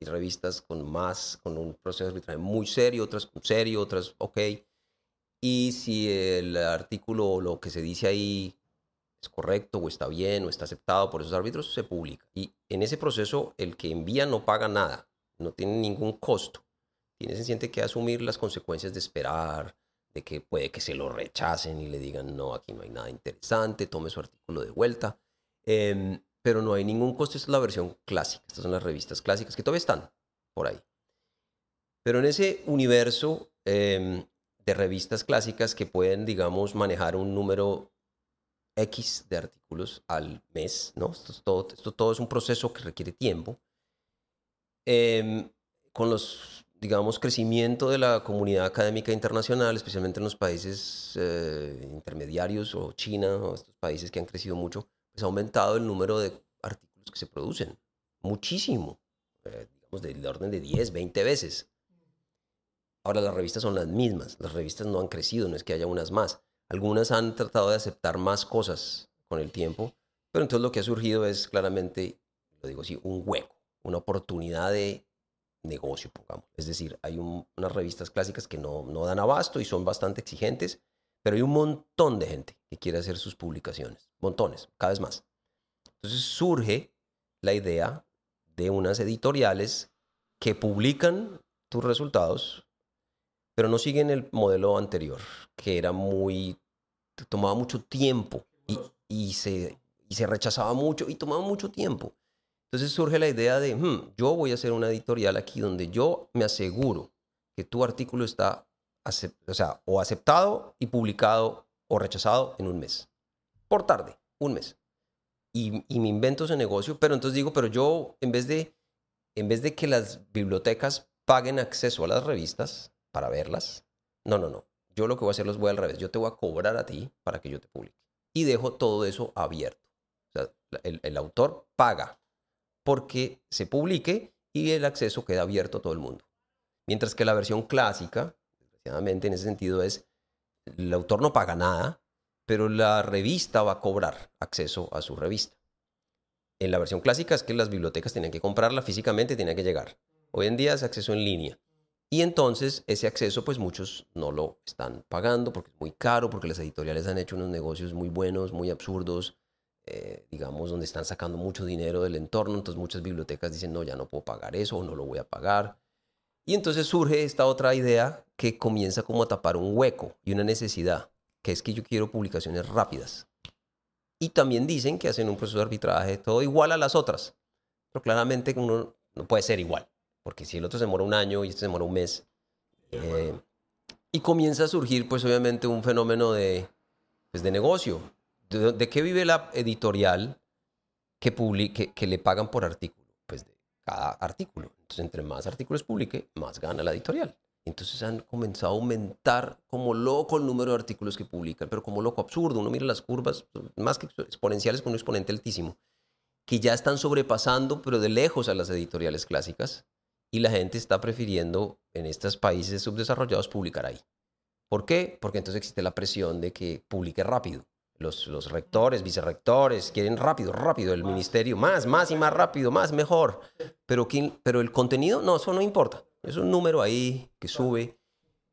Hay revistas con más, con un proceso de arbitraje muy serio, otras serio, otras ok. Y si el artículo o lo que se dice ahí es correcto o está bien o está aceptado por esos árbitros, se publica. Y en ese proceso el que envía no paga nada, no tiene ningún costo. Tiene sencillamente que asumir las consecuencias de esperar, de que puede que se lo rechacen y le digan, no, aquí no hay nada interesante, tome su artículo de vuelta. Em, pero no hay ningún costo, esta es la versión clásica, estas son las revistas clásicas que todavía están por ahí. Pero en ese universo em, de revistas clásicas que pueden, digamos, manejar un número X de artículos al mes, ¿no? Esto, todo, esto todo es un proceso que requiere tiempo. Em, con los, digamos, crecimiento de la comunidad académica internacional, especialmente en los países eh, intermediarios o China o estos países que han crecido mucho, pues ha aumentado el número de artículos que se producen. Muchísimo. Eh, digamos, del orden de 10, 20 veces. Ahora las revistas son las mismas. Las revistas no han crecido, no es que haya unas más. Algunas han tratado de aceptar más cosas con el tiempo, pero entonces lo que ha surgido es claramente, lo digo así, un hueco, una oportunidad de negocio, pongamos. Es decir, hay unas revistas clásicas que no, no dan abasto y son bastante exigentes, pero hay un montón de gente que quiere hacer sus publicaciones, montones, cada vez más. Entonces surge la idea de unas editoriales que publican tus resultados pero no siguen el modelo anterior, que era muy, tomaba mucho tiempo y, y se, y se rechazaba mucho y tomaba mucho tiempo. Entonces surge la idea de, hmm, yo voy a hacer una editorial aquí donde yo me aseguro que tu artículo está, o sea, o aceptado y publicado o rechazado en un mes. Por tarde, un mes. Y, me invento ese negocio, pero entonces digo, pero yo, en vez de, en vez de que las bibliotecas paguen acceso a las revistas para verlas, no, no, no. Yo lo que voy a hacer los voy al revés. Yo te voy a cobrar a ti para que yo te publique. Y dejo todo eso abierto. O sea, el autor paga porque se publique y el acceso queda abierto a todo el mundo. Mientras que la versión clásica, desgraciadamente en ese sentido, es el autor no paga nada, pero la revista va a cobrar acceso a su revista. En la versión clásica es que las bibliotecas tenían que comprarla físicamente, tenía que llegar. Hoy en día es acceso en línea. Y entonces ese acceso, pues muchos no lo están pagando porque es muy caro, porque las editoriales han hecho unos negocios muy buenos, muy absurdos, eh, digamos, donde están sacando mucho dinero del entorno. Entonces muchas bibliotecas dicen, no, ya no puedo pagar eso no lo voy a pagar. Y entonces surge esta otra idea que comienza como a tapar un hueco y una necesidad, que es que yo quiero publicaciones rápidas. Y también dicen que hacen un proceso de arbitraje todo igual a las otras. Pero claramente uno no puede ser igual, porque si el otro se demora un año y este se demora un mes. Eh, y comienza a surgir, pues obviamente, un fenómeno de, pues, de negocio. ¿De, qué vive la editorial que, publique, que le pagan por artículo? Cada artículo. Entonces, entre más artículos publique, más gana la editorial. Entonces han comenzado a aumentar como loco el número de artículos que publican, pero como loco absurdo. Uno mira las curvas, más que exponenciales, con un exponente altísimo, que ya están sobrepasando, pero de lejos a las editoriales clásicas. Y la gente está prefiriendo en estos países subdesarrollados publicar ahí. ¿Por qué? Porque entonces existe la presión de que publique rápido los, los rectores, vicerrectores, quieren rápido, rápido, el ministerio, más, más y más rápido, más, mejor. Pero, pero el contenido, no, eso no importa. Es un número ahí que sube.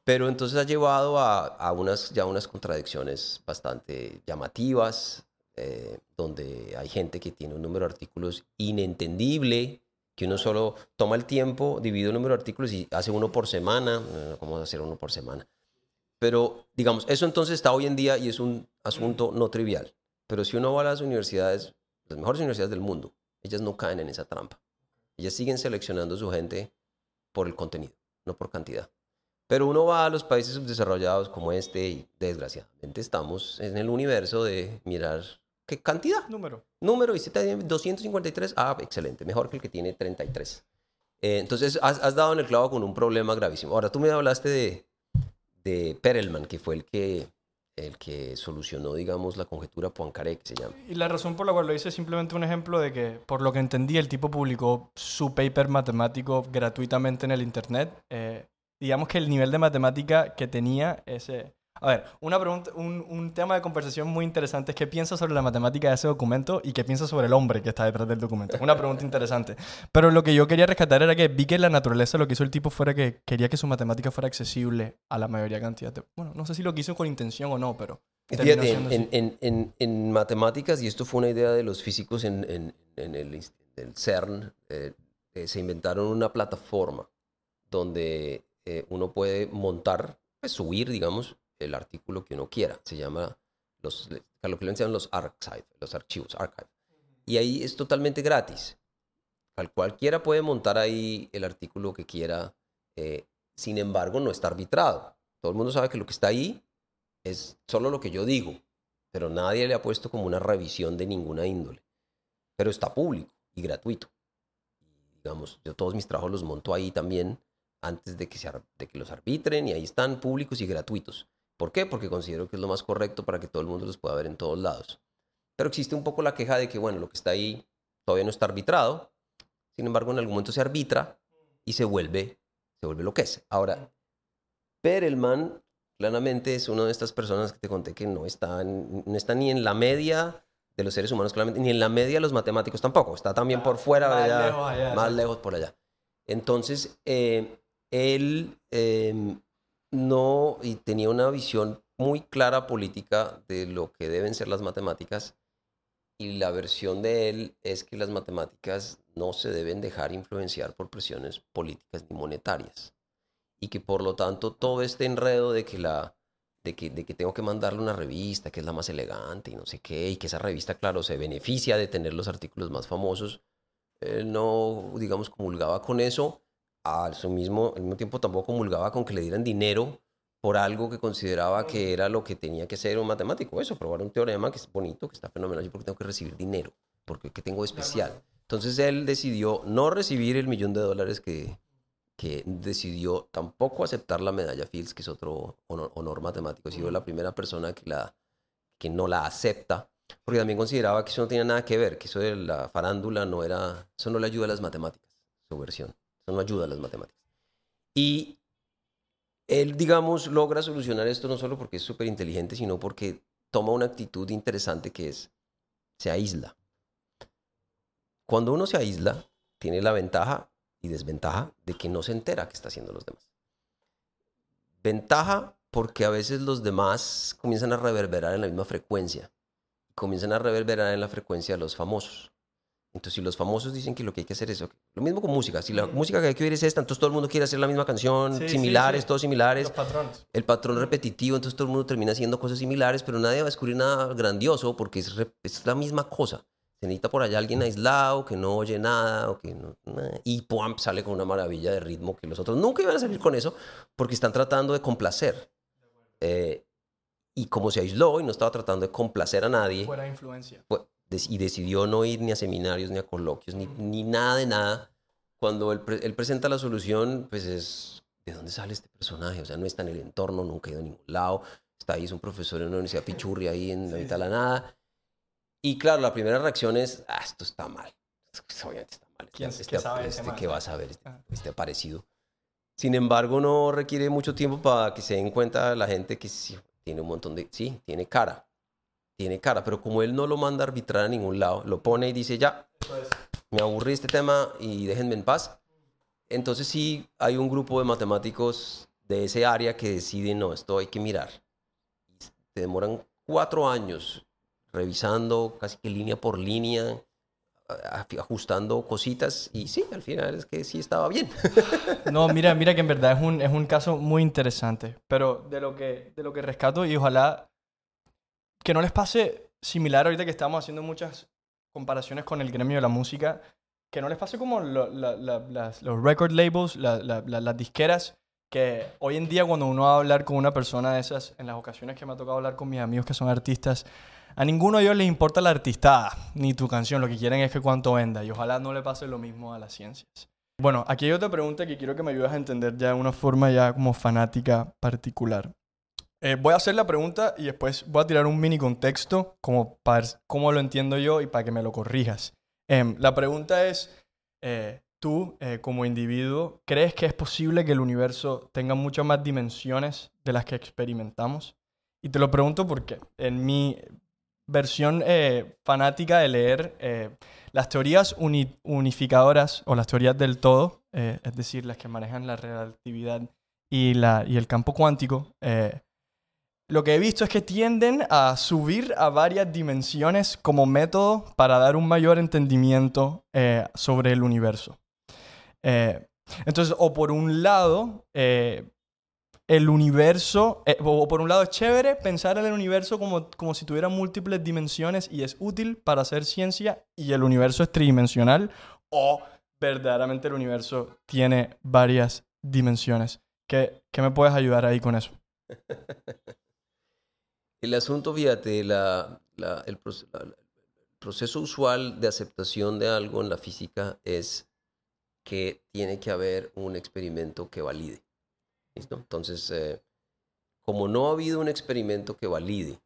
Pero entonces ha llevado a, a unas, ya unas contradicciones bastante llamativas, eh, donde hay gente que tiene un número de artículos inentendible, que uno solo toma el tiempo, divide el número de artículos y hace uno por semana. ¿Cómo hacer uno por semana? Pero, digamos, eso entonces está hoy en día y es un asunto no trivial. Pero si uno va a las universidades, las mejores universidades del mundo, ellas no caen en esa trampa. Ellas siguen seleccionando su gente por el contenido, no por cantidad. Pero uno va a los países subdesarrollados como este y desgraciadamente estamos en el universo de mirar qué cantidad. Número. Número, y si tiene 253, ah, excelente, mejor que el que tiene 33. Eh, entonces has, has, dado en el clavo con un problema gravísimo. Ahora, tú me hablaste de, de Perelman, que fue el que, el que solucionó, digamos, la conjetura Poincaré, que se llama. Y la razón por la cual lo hice es simplemente un ejemplo de que, por lo que entendí, el tipo publicó su paper matemático gratuitamente en el Internet. Eh, digamos que el nivel de matemática que tenía ese a ver, una pregunta, un, un, tema de conversación muy interesante es qué piensas sobre la matemática de ese documento y qué piensas sobre el hombre que está detrás del documento. Una pregunta interesante. Pero lo que yo quería rescatar era que vi que la naturaleza lo que hizo el tipo fuera que quería que su matemática fuera accesible a la mayoría cantidad de... Bueno, no sé si lo quiso con intención o no, pero... Fíjate, en, en, en, en, matemáticas, y esto fue una idea de los físicos en, el, el, CERN, eh, eh, se inventaron una plataforma donde eh, uno puede montar, pues, subir, digamos, el artículo que uno quiera. Se llama los, lo que le llaman los archives, los archivos, archive. Y ahí es totalmente gratis. Cualquiera puede montar ahí el artículo que quiera. Eh, sin embargo, no está arbitrado. Todo el mundo sabe que lo que está ahí es solo lo que yo digo, pero nadie le ha puesto como una revisión de ninguna índole. Pero está público y gratuito. digamos, yo todos mis trabajos los monto ahí también antes de que, se, de que los arbitren y ahí están públicos y gratuitos. ¿Por qué? Porque considero que es lo más correcto para que todo el mundo los pueda ver en todos lados. Pero existe un poco la queja de que, bueno, lo que está ahí todavía no está arbitrado. Sin embargo, en algún momento se arbitra y se vuelve, se vuelve lo que es. Ahora, Perelman claramente es una de estas personas que te conté que no está, no está ni en la media de los seres humanos, claramente, ni en la media de los matemáticos tampoco. Está también por fuera, más, lejos, más lejos por allá. Entonces, eh, él em, no, y tenía una visión muy clara política de lo que deben ser las matemáticas. Y la versión de él es que las matemáticas no se deben dejar influenciar por presiones políticas ni monetarias. y que por lo tanto todo este enredo de que la de que, de que tengo que mandarle una revista que es la más elegante y no sé qué, y que esa revista, claro, se beneficia de tener los artículos más famosos, él no, digamos, comulgaba con eso, al su mismo, al mismo tiempo tampoco comulgaba con que le dieran dinero por algo que consideraba que era lo que tenía que ser un matemático, eso, probar un teorema que es bonito, que está fenomenal, yo porque tengo que recibir dinero, porque ¿qué tengo especial? Entonces él decidió no recibir el millón de dólares que, decidió tampoco aceptar la medalla Fields, que es otro honor, matemático. Ha sido la primera persona que, que no la acepta, porque también consideraba que eso no tenía nada que ver, que eso de la farándula no era, eso no le ayuda a las matemáticas, su versión, no ayuda a las matemáticas. Y él, digamos, logra solucionar esto no solo porque es súper inteligente, sino porque toma una actitud interesante que es, se aísla. Cuando uno se aísla, tiene la ventaja y desventaja de que no se entera que está haciendo los demás. Ventaja porque a veces los demás comienzan a reverberar en la misma frecuencia. Comienzan a reverberar en la frecuencia de los famosos. Entonces, si los famosos dicen que lo que hay que hacer es... Lo mismo con música. Si la música que hay que oír es esta, entonces todo el mundo quiere hacer la misma canción, similares, todos similares. Los patrones. El patrón repetitivo, entonces todo el mundo termina haciendo cosas similares, pero nadie va a descubrir nada grandioso porque es, es la misma cosa se necesita por allá alguien aislado, que no oye nada, o que no, y ¡pum! sale con una maravilla de ritmo que los otros nunca iban a salir con eso, porque están tratando de complacer. Eh, y como se aisló y no estaba tratando de complacer a nadie, fuera influencia. Y decidió no ir ni a seminarios, ni a coloquios, ni, ni nada de nada, cuando él, él, presenta la solución, pues es, ¿de dónde sale este personaje? O sea, no está en el entorno, nunca ha ido a ningún lado, está ahí, es un profesor en una universidad pichurri ahí en la mitad de la nada, y claro, la primera reacción es, ah, esto está mal. Obviamente está mal. ¿Quién este, ¿qué sabe este, ¿qué va a saber? Este, ah. este, parecido. Sin embargo, no requiere mucho tiempo para que se den cuenta la gente que sí, tiene un montón de... Sí, tiene cara. Tiene cara, pero como él no lo manda a arbitrar a ningún lado, lo pone y dice, ya, me aburrí este tema y déjenme en paz. Entonces sí hay un grupo de matemáticos de ese área que deciden, no, esto hay que mirar. Te demoran cuatro años revisando casi que línea por línea, ajustando cositas y sí, al final es que sí estaba bien. [laughs] No, mira, mira que en verdad es un, es un caso muy interesante, pero de lo, que, de lo que rescato y ojalá que no les pase similar ahorita que estamos haciendo muchas comparaciones con el gremio de la música, que no les pase como las, los record labels, las disqueras, que hoy en día cuando uno va a hablar con una persona de esas, en las ocasiones que me ha tocado hablar con mis amigos que son artistas, a ninguno de ellos les importa la artistada ni tu canción, lo que quieren es que cuánto venda y ojalá no le pase lo mismo a las ciencias. Bueno, aquí hay otra pregunta que quiero que me ayudes a entender ya de una forma ya como fanática particular. Eh, voy a hacer la pregunta y después voy a tirar un mini contexto como para cómo lo entiendo yo y para que me lo corrijas. Em, la pregunta es, eh, tú eh, como individuo, ¿crees que es posible que el universo tenga muchas más dimensiones de las que experimentamos? Y te lo pregunto porque en mi versión eh, fanática de leer eh, las teorías unificadoras o las teorías del todo, eh, es decir, las que manejan la relatividad y, la, y el campo cuántico, lo que he visto es que tienden a subir a varias dimensiones como método para dar un mayor entendimiento sobre el universo. entonces, o por un lado, el universo, eh, o por un lado es chévere pensar en el universo como, como si tuviera múltiples dimensiones y es útil para hacer ciencia y el universo es tridimensional, o verdaderamente el universo tiene varias dimensiones. ¿Qué, qué me puedes ayudar ahí con eso? [laughs] el asunto, fíjate, la, la, el, el proceso usual de aceptación de algo en la física es que tiene que haber un experimento que valide. Entonces, eh, como no ha habido un experimento que valide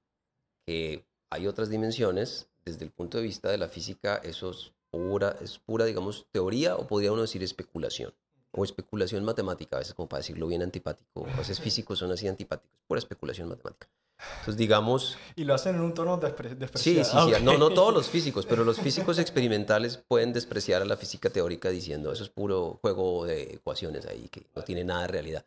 que hay otras dimensiones, desde el punto de vista de la física, eso es pura, es pura digamos, teoría o podría uno decir especulación. O especulación matemática, a veces como para decirlo bien antipático. A veces [laughs] físicos son así antipáticos, pura especulación matemática. Entonces, digamos... Y lo hacen en un tono despreciado. Sí, sí, sí. No, no todos los físicos, pero los físicos experimentales pueden despreciar a la física teórica diciendo eso es puro juego de ecuaciones ahí, que no tiene nada de realidad.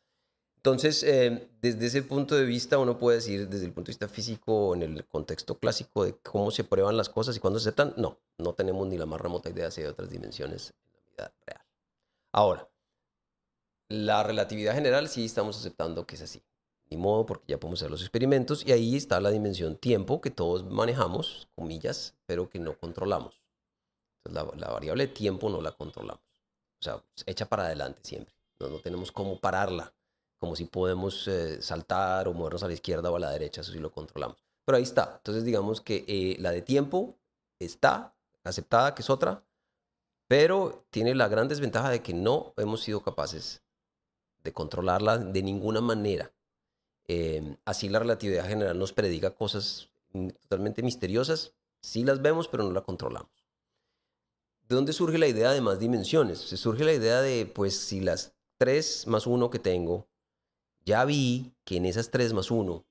Entonces, eh, desde ese punto de vista, uno puede decir, desde el punto de vista físico, en el contexto clásico de cómo se prueban las cosas y cuándo se aceptan, no, no tenemos ni la más remota idea hay otras dimensiones en la vida real. Ahora, La relatividad general sí estamos aceptando que es así. Ni modo, porque ya podemos hacer los experimentos y ahí está la dimensión tiempo que todos manejamos, comillas, pero que no controlamos. Entonces, la, la variable tiempo no la controlamos. O sea, echa para adelante siempre. No, no tenemos cómo pararla, como si podemos eh, saltar o movernos a la izquierda o a la derecha, eso sí lo controlamos. Pero ahí está. Entonces, digamos que eh, la de tiempo está aceptada, que es otra, pero tiene la gran desventaja de que no hemos sido capaces de controlarla de ninguna manera. Em, así la relatividad general nos prediga cosas totalmente misteriosas, sí las vemos, pero no la controlamos. ¿De dónde surge la idea de más dimensiones? Se surge la idea de, pues, si las 3 más 1 que tengo, ya vi que en esas 3 más 1,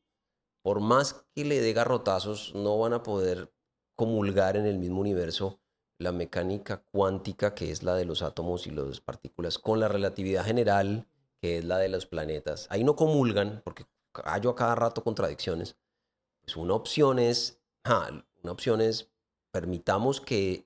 por más que le dé garrotazos, no van a poder comulgar en el mismo universo la mecánica cuántica, que es la de los átomos y las partículas, con la relatividad general, que es la de los planetas. Ahí no comulgan, porque hallo a cada rato contradicciones. Pues una opción es, una opción es, permitamos que,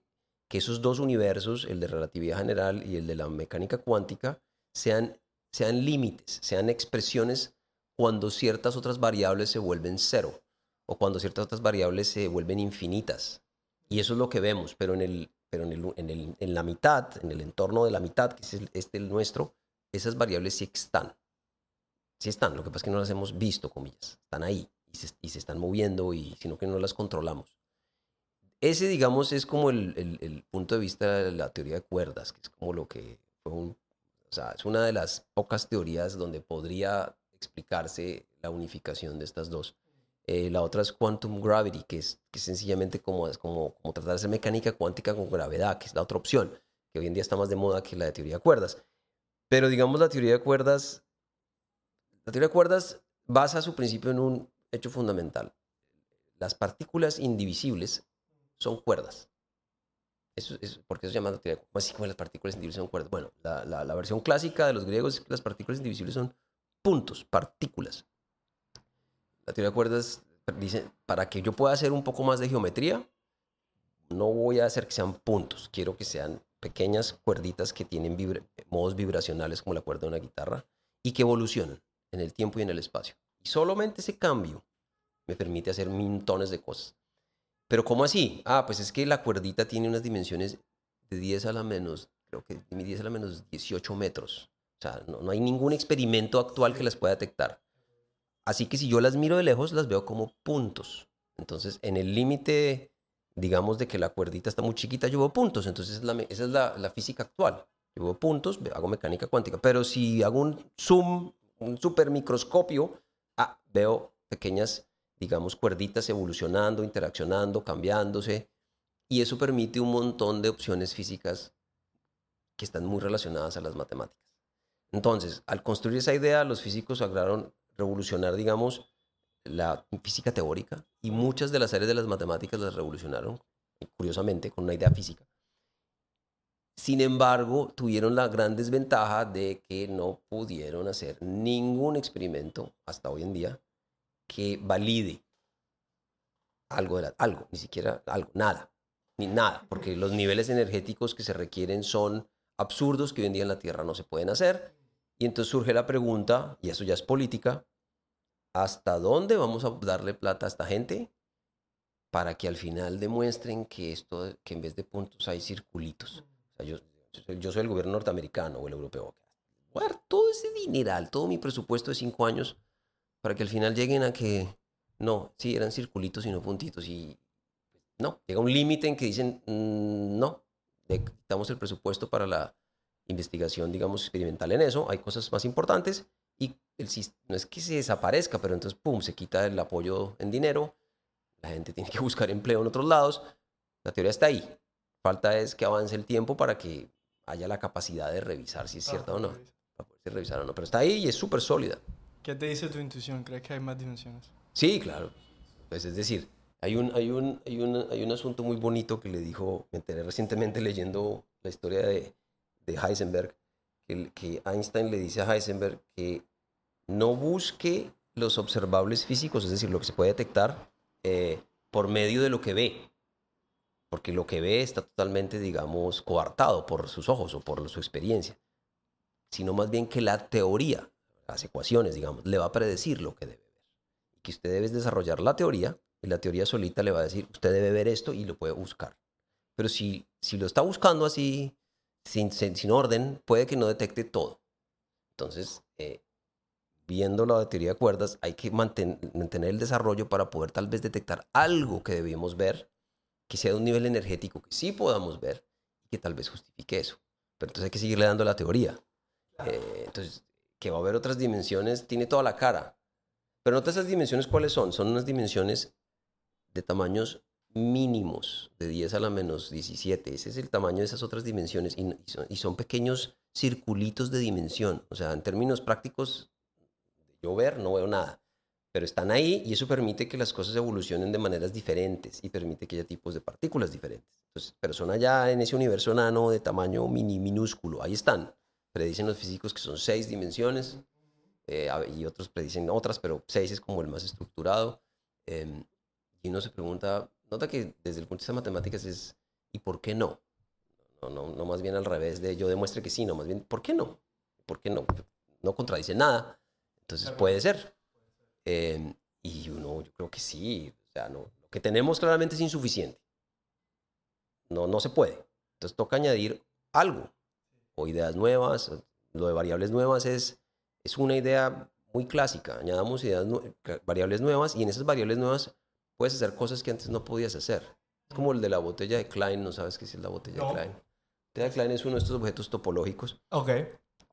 que esos dos universos, el de relatividad general y el de la mecánica cuántica, sean, sean límites, sean expresiones cuando ciertas otras variables se vuelven cero o cuando ciertas otras variables se vuelven infinitas. Y eso es lo que vemos, pero en, el, pero en, el, en, el, en la mitad, en el entorno de la mitad, que es el, este el nuestro, esas variables sí están. Sí están, lo que pasa es que no las hemos visto, comillas. Están ahí y se, y se están moviendo, y, sino que no las controlamos. Ese, digamos, es como el, el, el, punto de vista de la teoría de cuerdas, que es como lo que fue un... O sea, es una de las pocas teorías donde podría explicarse la unificación de estas dos. Eh, la otra es Quantum Gravity, que es, que sencillamente como, es como, como tratar de hacer mecánica cuántica con gravedad, que es la otra opción, que hoy en día está más de moda que la de teoría de cuerdas. Pero digamos la teoría de cuerdas, la teoría de cuerdas basa su principio en un hecho fundamental. Las partículas indivisibles son cuerdas. Eso es, ¿Por qué se llama la teoría de cuerdas? Así como las partículas indivisibles son cuerdas. Bueno, la, la, la versión clásica de los griegos es que las partículas indivisibles son puntos, partículas. La teoría de cuerdas dice, para que yo pueda hacer un poco más de geometría, no voy a hacer que sean puntos, quiero que sean pequeñas cuerditas que tienen modos vibracionales como la cuerda de una guitarra y que evolucionan en el tiempo y en el espacio. Y solamente ese cambio me permite hacer montones de cosas. Pero ¿cómo así? Ah, pues es que la cuerdita tiene unas dimensiones de 10 a la menos, creo que 10 a la menos 18 metros. O sea, no, no hay ningún experimento actual que las pueda detectar. Así que si yo las miro de lejos, las veo como puntos. Entonces, en el límite, digamos, de que la cuerdita está muy chiquita, yo veo puntos. Entonces, esa es la, física actual. Yo veo puntos, hago mecánica cuántica. Pero si hago un zoom, un super microscopio, ah, veo pequeñas, digamos, cuerditas evolucionando, interaccionando, cambiándose. Y eso permite un montón de opciones físicas que están muy relacionadas a las matemáticas. Entonces, al construir esa idea, los físicos lograron revolucionar, digamos, la física teórica y muchas de las áreas de las matemáticas las revolucionaron, curiosamente, con una idea física. Sin embargo, tuvieron la gran desventaja de que no pudieron hacer ningún experimento hasta hoy en día que valide algo, de la, algo, ni siquiera algo, nada, ni nada, porque los niveles energéticos que se requieren son absurdos que hoy en día en la Tierra no se pueden hacer y entonces surge la pregunta, y eso ya es política, ¿hasta dónde vamos a darle plata a esta gente para que al final demuestren que esto, que en vez de puntos hay circulitos? Sea, yo, yo soy el gobierno norteamericano o el europeo. Voy a dar todo ese dineral, todo mi presupuesto de cinco años, para que al final lleguen a que, no, sí, eran circulitos y no puntitos. Y no, llega un límite en que dicen, mm, no, le quitamos el presupuesto para la investigación, digamos, experimental en eso, hay cosas más importantes y el, no es que se desaparezca, pero entonces, ¡pum!, se quita el apoyo en dinero, la gente tiene que buscar empleo en otros lados, la teoría está ahí. Falta es que avance el tiempo para que haya la capacidad de revisar si es cierta o no. Para poder revisar o no. Pero está ahí y es súper sólida. ¿Qué te dice tu intuición? ¿Crees que hay más dimensiones? Sí, claro. Pues es decir, hay un, hay un, hay un, hay un asunto muy bonito que le dijo, me enteré recientemente leyendo la historia de, de Heisenberg, que, que Einstein le dice a Heisenberg que no busque los observables físicos, es decir, lo que se puede detectar eh, por medio de lo que ve, porque lo que ve está totalmente, digamos, coartado por sus ojos o por su experiencia. sino más bien que la teoría, las ecuaciones, digamos, le va a predecir lo que debe ver. Que usted debe desarrollar la teoría y la teoría solita le va a decir, usted debe ver esto y lo puede buscar. Pero si, si lo está buscando así, sin, sin, orden, puede que no detecte todo. Entonces, eh, viendo la teoría de cuerdas, hay que mantener, mantener el desarrollo para poder tal vez detectar algo que debíamos ver, que sea de un nivel energético que sí podamos ver y que tal vez justifique eso. Pero entonces hay que seguirle dando la teoría. Eh, entonces, que va a haber otras dimensiones, tiene toda la cara. Pero nota esas dimensiones cuáles son. Son unas dimensiones de tamaños mínimos, de 10 a la menos 17. Ese es el tamaño de esas otras dimensiones. Y, son, pequeños circulitos de dimensión. O sea, en términos prácticos, yo ver no veo nada. Pero están ahí y eso permite que las cosas evolucionen de maneras diferentes y permite que haya tipos de partículas diferentes. Entonces, pero son allá en ese universo nano de tamaño mini, minúsculo. Ahí están predicen los físicos que son seis dimensiones eh, y otros predicen otras, pero seis es como el más estructurado. Em, y uno se pregunta, nota que desde el punto de vista de matemáticas es, ¿y por qué no? No, no, no más bien al revés de yo demuestre que sí, no, más bien, ¿por qué no? ¿Por qué no? No contradice nada. Entonces puede ser. Em, y uno, yo creo que sí. O sea, no, lo que tenemos claramente es insuficiente. No, no se puede. Entonces toca añadir algo o ideas nuevas. Lo de variables nuevas es, es una idea muy clásica. Añadamos ideas variables nuevas y en esas variables nuevas puedes hacer cosas que antes no podías hacer. Es como el de la botella de Klein, ¿no sabes qué es la botella de Klein? La botella de Klein es uno de estos objetos topológicos okay.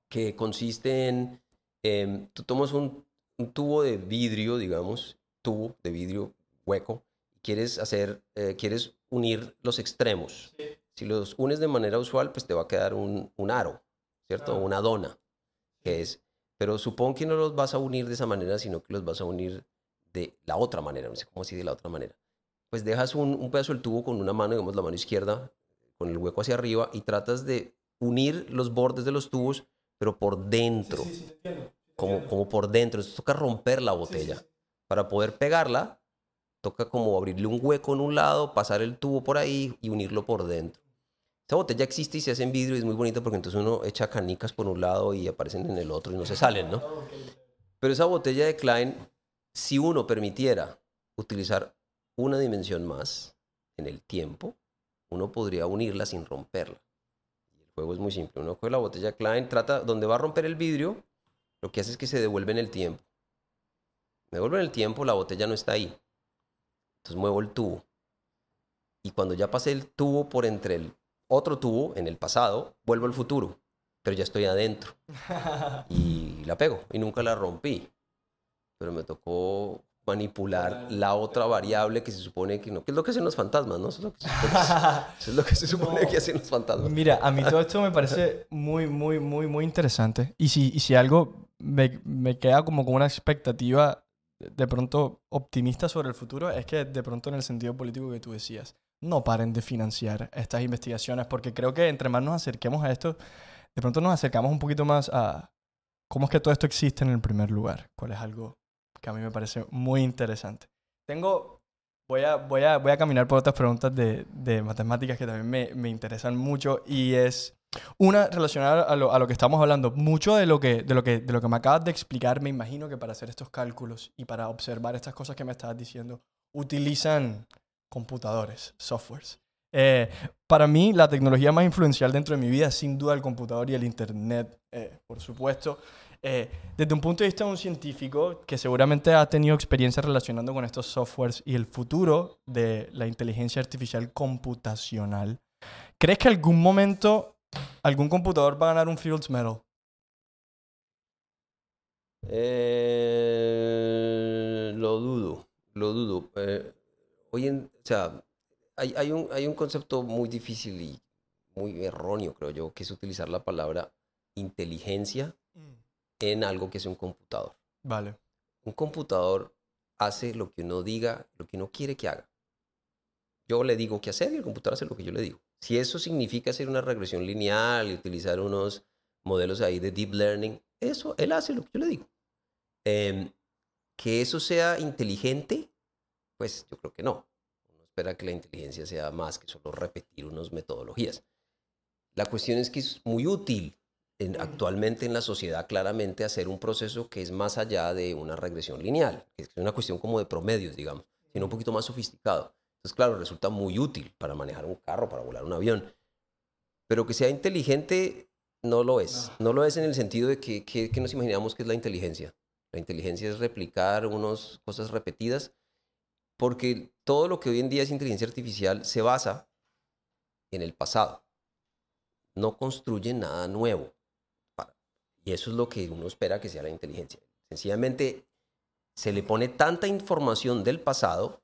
que consiste en, em, tú tomas un, tubo de vidrio, digamos, tubo de vidrio hueco, quieres hacer, eh, quieres unir los extremos. Sí. Si los unes de manera usual, pues te va a quedar un, un aro, ¿cierto? Una dona, que es, pero supongo que no los vas a unir de esa manera, sino que los vas a unir de la otra manera, no sé cómo así de la otra manera. Pues dejas un, un pedazo del tubo con una mano, digamos la mano izquierda, con el hueco hacia arriba, y tratas de unir los bordes de los tubos, pero por dentro. Sí, sí, como, como por dentro. Entonces toca romper la botella. Para poder pegarla, toca como abrirle un hueco en un lado, pasar el tubo por ahí y unirlo por dentro. Esa botella existe y se hace en vidrio y es muy bonita porque entonces uno echa canicas por un lado y aparecen en el otro y no se salen, ¿no? Pero esa botella de Klein, si uno permitiera utilizar una dimensión más en el tiempo, uno podría unirla sin romperla. el juego es muy simple. Uno coge la botella Klein, trata, donde va a romper el vidrio, lo que hace es que se devuelve en el tiempo. Me devuelve en el tiempo, la botella no está ahí. Entonces muevo el tubo. Y cuando ya pasé el tubo por entre el otro tubo en el pasado, vuelvo al futuro, pero ya estoy adentro. [laughs] Y la pego y nunca la rompí. Pero me tocó manipular la otra variable que se supone que no, que es lo que hacen los fantasmas, ¿no? Eso es lo que se supone, que, [laughs] hacen los fantasmas. Mira, a mí todo esto me [laughs] parece muy, muy, muy, muy interesante. Y si, y si algo me, me queda como con una expectativa de pronto optimista sobre el futuro, es que de pronto en el sentido político que tú decías, no paren de financiar estas investigaciones, porque creo que entre más nos acerquemos a esto, de pronto nos acercamos un poquito más a cómo es que todo esto existe en el primer lugar, cuál es algo que a mí me parece muy interesante. Tengo, voy a, voy a, voy a caminar por otras preguntas de, de matemáticas que también me, me, interesan mucho y es una relacionada a lo, a lo, que estamos hablando. Mucho de lo que, de, lo que, de lo que me acabas de explicar, me imagino que para hacer estos cálculos y para observar estas cosas que me estabas diciendo, utilizan computadores, softwares. Eh, para mí, la tecnología más influencial dentro de mi vida es sin duda el computador y el Internet, eh, por supuesto. Eh, desde un punto de vista de un científico que seguramente ha tenido experiencia relacionando con estos softwares y el futuro de la inteligencia artificial computacional, ¿crees que algún momento algún computador va a ganar un Fields Medal? lo dudo, lo dudo. Hoy en, o sea, hay, hay, un, hay un concepto muy difícil y muy erróneo, creo yo, que es utilizar la palabra inteligencia mm. En algo que es un computador. Vale. Un computador hace lo que uno diga, lo que uno quiere que haga. Yo le digo qué hacer y el computador hace lo que yo le digo. Si eso significa hacer una regresión lineal y utilizar unos modelos ahí de deep learning, eso, él hace lo que yo le digo. Em, que eso sea inteligente, pues yo creo que no. Uno espera que la inteligencia sea más que solo repetir unas metodologías. La cuestión es que es muy útil actualmente en la sociedad claramente hacer un proceso que es más allá de una regresión lineal, que es una cuestión como de promedios, digamos, sino un poquito más sofisticado. Entonces, claro, resulta muy útil para manejar un carro, para volar un avión, pero que sea inteligente no lo es. No, lo es en el sentido de que, que, que nos imaginamos que es la inteligencia. La inteligencia es replicar unas cosas repetidas, porque todo lo que hoy en día es inteligencia artificial se basa en el pasado. No construye nada nuevo. Y eso es lo que uno espera que sea la inteligencia. Sencillamente se le pone tanta información del pasado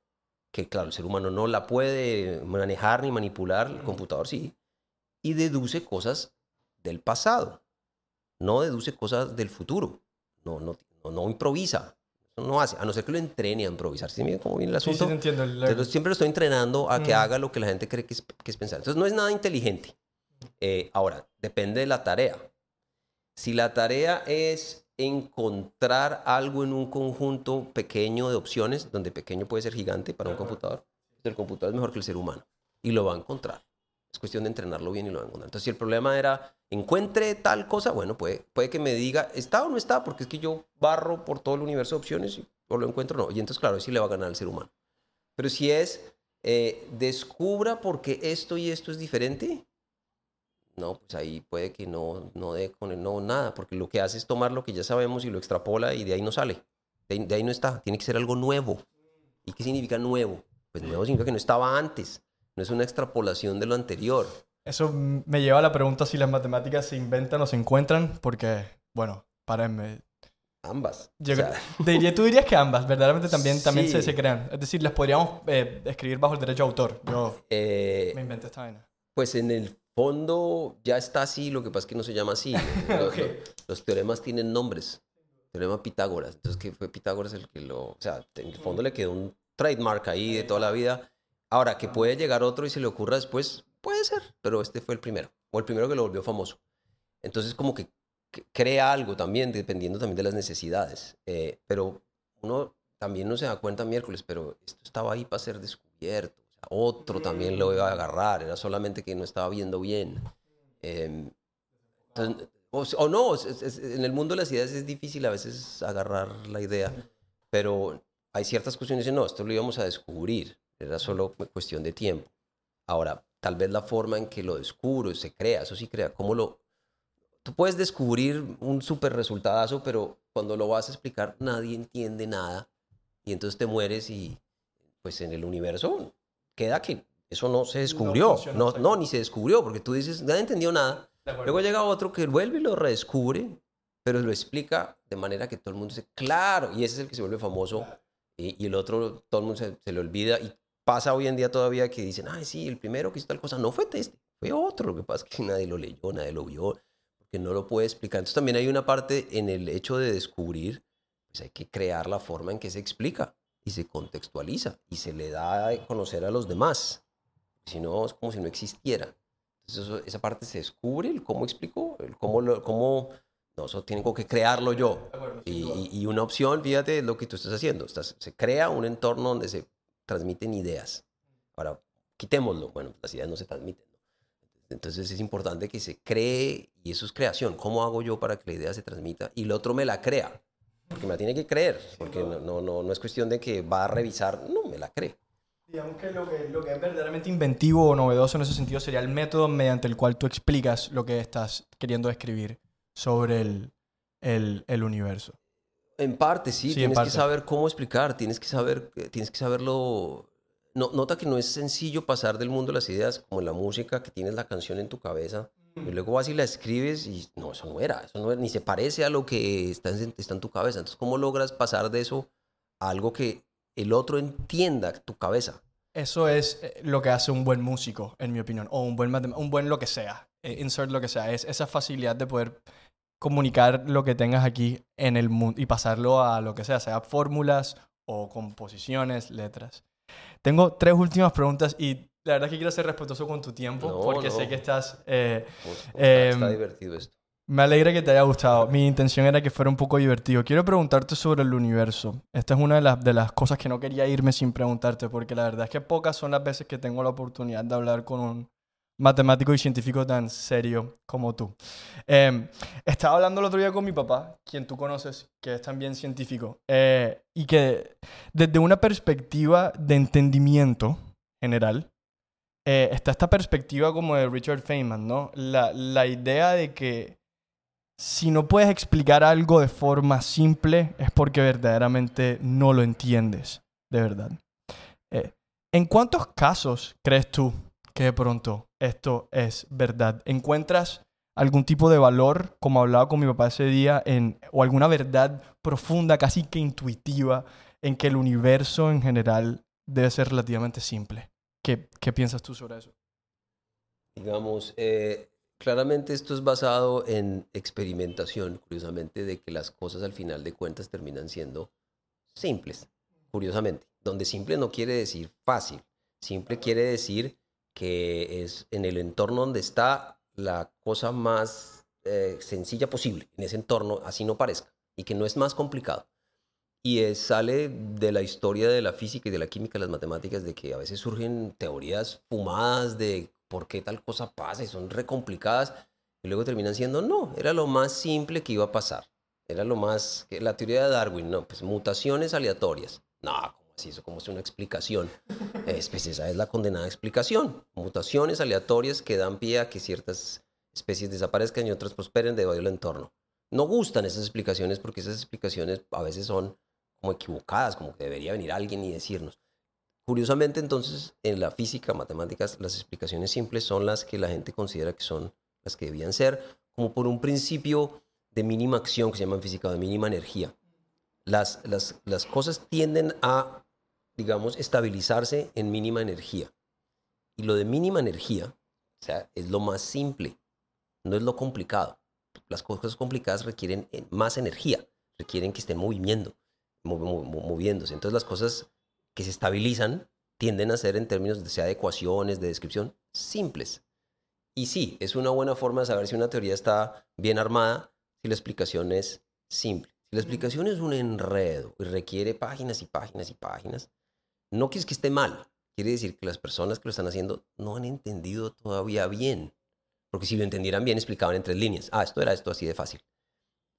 que, claro, el ser humano no la puede manejar ni manipular, el computador sí, y deduce cosas del pasado, no deduce cosas del futuro, no, no, no, improvisa, no hace, a no ser que lo entrene a improvisar. ¿Sí cómo viene el asunto? Sí, entiendo. siempre lo estoy entrenando a que haga lo que la gente cree que es, que es pensar. Entonces no es nada inteligente. Eh, ahora, depende de la tarea. Si la tarea es encontrar algo en un conjunto pequeño de opciones, donde pequeño puede ser gigante para un computador, el computador es mejor que el ser humano y lo va a encontrar. Es cuestión de entrenarlo bien y lo va a encontrar. Entonces, si el problema era encuentre tal cosa, bueno, puede, puede que me diga está o no está, porque es que yo barro por todo el universo de opciones y o lo encuentro o no. Y entonces, claro, sí le va a ganar al ser humano. Pero si es eh, descubra por qué esto y esto es diferente, no, pues ahí puede que no, no dé con el no nada, porque lo que hace es tomar lo que ya sabemos y lo extrapola y de ahí no sale. De, ahí no está, tiene que ser algo nuevo. ¿Y qué significa nuevo? Pues nuevo significa que no estaba antes, no es una extrapolación de lo anterior. Eso me lleva a la pregunta si las matemáticas se inventan o se encuentran, porque, bueno, párenme. Ambas. diría, tú dirías que ambas, verdaderamente también, también se, se, crean. Es decir, las podríamos eh, escribir bajo el derecho de autor. Yo eh, me inventé esta vaina. Pues en el fondo ya está así, lo que pasa es que no se llama así. [laughs] los, teoremas tienen nombres. Teorema Pitágoras. Entonces, que fue Pitágoras el que lo... O sea, en el fondo le quedó un trademark ahí de toda la vida. Ahora, que puede llegar otro y se le ocurra después, puede ser, pero este fue el primero. O el primero que lo volvió famoso. Entonces, como que crea algo también, dependiendo también de las necesidades. Eh, pero uno también no se da cuenta miércoles, pero esto estaba ahí para ser descubierto otro también lo iba a agarrar, era solamente que no estaba viendo bien. Em, o, no, en el mundo de las ideas es difícil a veces agarrar la idea, pero hay ciertas cuestiones que no, esto lo íbamos a descubrir, era solo cuestión de tiempo. Ahora, tal vez la forma en que lo descubro, se crea, eso sí crea, cómo lo... Tú puedes descubrir un súper resultado, pero cuando lo vas a explicar nadie entiende nada y entonces te mueres y pues en el universo queda que eso no se descubrió. No, no, ni se descubrió, porque tú dices, nadie entendió nada. Luego llega otro que vuelve y lo redescubre, pero lo explica de manera que todo el mundo dice, claro, y ese es el que se vuelve famoso. Y, el otro, todo el mundo se, le olvida. Y pasa hoy en día todavía que dicen, ay, sí, el primero que hizo tal cosa no fue este, fue otro. Lo que pasa es que nadie lo leyó, nadie lo vio, porque no lo puede explicar. Entonces también hay una parte en el hecho de descubrir, pues hay que crear la forma en que se explica y se contextualiza y se le da a conocer a los demás. Si no, es como si no existiera. Entonces, esa parte se descubre, el cómo explico, el cómo, lo, cómo no, eso tengo que crearlo yo. Y, y, una opción, fíjate, es lo que tú estás haciendo. Estás, se crea un entorno donde se transmiten ideas. Ahora, quitémoslo. Bueno, las ideas no se transmiten. Entonces es importante que se cree, y eso es creación. ¿Cómo hago yo para que la idea se transmita? Y el otro me la crea. Porque me la tiene que creer, porque no, no, no, es cuestión de que va a revisar, no, me la cree. Digamos que lo, que lo que es verdaderamente inventivo o novedoso en ese sentido sería el método mediante el cual tú explicas lo que estás queriendo describir sobre el, el, el universo. En parte, sí, tienes que saber cómo explicar, tienes que saber, tienes que saberlo. No, nota que no es sencillo pasar del mundo de las ideas como en la música, que tienes la canción en tu cabeza y luego vas y la escribes y no, eso no era, eso no ni se parece a lo que está en, está en tu cabeza. Entonces, ¿cómo logras pasar de eso a algo que el otro entienda tu cabeza? Eso es eh, lo que hace un buen músico, en mi opinión, o un buen, un buen lo que sea, eh, insert lo que sea, es esa facilidad de poder comunicar lo que tengas aquí en el mundo y pasarlo a lo que sea, sea fórmulas o composiciones, letras. Tengo tres últimas preguntas y la verdad es que quiero ser respetuoso con tu tiempo porque sé que estás... Eh, está em, divertido esto. Me alegra que te haya gustado. Mi intención era que fuera un poco divertido. Quiero preguntarte sobre el universo. Esta es una de las, de las cosas que no quería irme sin preguntarte porque la verdad es que pocas son las veces que tengo la oportunidad de hablar con un matemático y científico tan serio como tú. Em, estaba hablando el otro día con mi papá, quien tú conoces, que es también científico, eh, y que desde una perspectiva de entendimiento general, eh, está esta perspectiva como de Richard Feynman, ¿no? La, la idea de que si no puedes explicar algo de forma simple es porque verdaderamente no lo entiendes, de verdad. Eh, ¿En cuántos casos crees tú que de pronto esto es verdad? ¿Encuentras algún tipo de valor, como hablaba con mi papá ese día, en, o alguna verdad profunda, casi que intuitiva, en que el universo en general debe ser relativamente simple? ¿Qué, qué piensas tú sobre eso? Digamos, eh, claramente esto es basado en experimentación, curiosamente, de que las cosas al final de cuentas terminan siendo simples, curiosamente. Donde simple no quiere decir fácil, simple quiere decir que es en el entorno donde está la cosa más eh, sencilla posible, en ese entorno, así no parezca, y que no es más complicado. Y sale de la historia de la física y de la química, las matemáticas, de que a veces surgen teorías fumadas de por qué tal cosa pasa y son recomplicadas y luego terminan siendo no, era lo más simple que iba a pasar. Era lo más, la teoría de Darwin, no, pues mutaciones aleatorias. No, ¿cómo así? Eso como es una explicación. [laughs] Es, pues esa es la condenada explicación. Mutaciones aleatorias que dan pie a que ciertas especies desaparezcan y otras prosperen debido al entorno. No gustan esas explicaciones porque esas explicaciones a veces son como equivocadas, como que debería venir alguien y decirnos. Curiosamente, entonces, en la física, matemáticas, las explicaciones simples son las que la gente considera que son las que debían ser, como por un principio de mínima acción que se llama en física, de mínima energía. Las, las, las cosas tienden a, digamos, estabilizarse en mínima energía. Y lo de mínima energía, o sea, es lo más simple, no es lo complicado. Las cosas complicadas requieren eh, más energía, requieren que estén moviendo, moviéndose. Entonces las cosas que se estabilizan tienden a ser en términos de, sea de ecuaciones, de descripción, simples. Y sí, es una buena forma de saber si una teoría está bien armada si la explicación es simple. Si la explicación es un enredo y requiere páginas y páginas y páginas, no quiere que esté mal. Quiere decir que las personas que lo están haciendo no han entendido todavía bien. Porque si lo entendieran bien, explicaban en tres líneas. Ah, esto era esto así de fácil.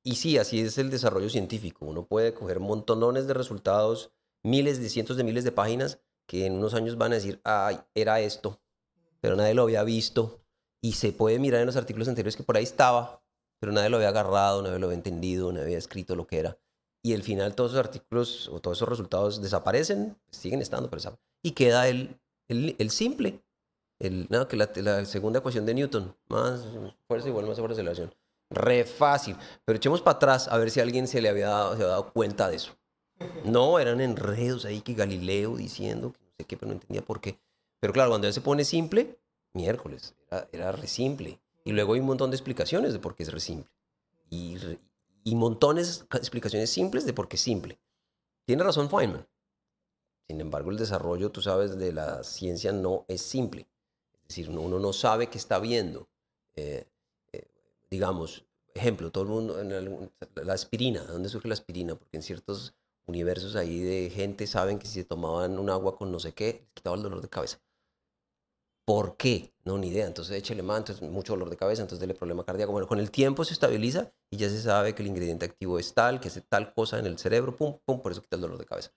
Y sí, así es el desarrollo científico. Uno puede coger montones de resultados miles de cientos de miles de páginas que en unos años van a decir, ay, era esto, pero nadie lo había visto. Y se puede mirar en los artículos anteriores que por ahí estaba, pero nadie lo había agarrado, nadie lo había entendido, nadie había escrito lo que era. Y al final todos esos artículos o todos esos resultados desaparecen, siguen estando, pero y queda el, el, simple, el, no, que la, segunda ecuación de Newton, más fuerza igual más sobre aceleración. Re fácil, pero echemos para atrás a ver si alguien se le había dado, se había dado cuenta de eso. No, eran enredos ahí que Galileo diciendo que no sé qué, pero no entendía por qué. Pero claro, cuando él se pone simple, miércoles, era, re simple. Y luego hay un montón de explicaciones de por qué es re simple. Y, y montones de explicaciones simples de por qué es simple. Tiene razón Feynman. Sin embargo, el desarrollo, tú sabes, de la ciencia no es simple. Es decir, uno no sabe qué está viendo. Eh, digamos, ejemplo, todo el mundo, la aspirina, ¿de dónde surge la aspirina? Porque en ciertos universos ahí de gente saben que si se tomaban un agua con no sé qué, les quitaba el dolor de cabeza. ¿Por qué? No, ni idea. Entonces échale más, entonces mucho dolor de cabeza, entonces dele problema cardíaco. Bueno, con el tiempo se estabiliza y ya se sabe que el ingrediente activo es tal, que hace tal cosa en el cerebro, pum, pum, por eso quita el dolor de cabeza.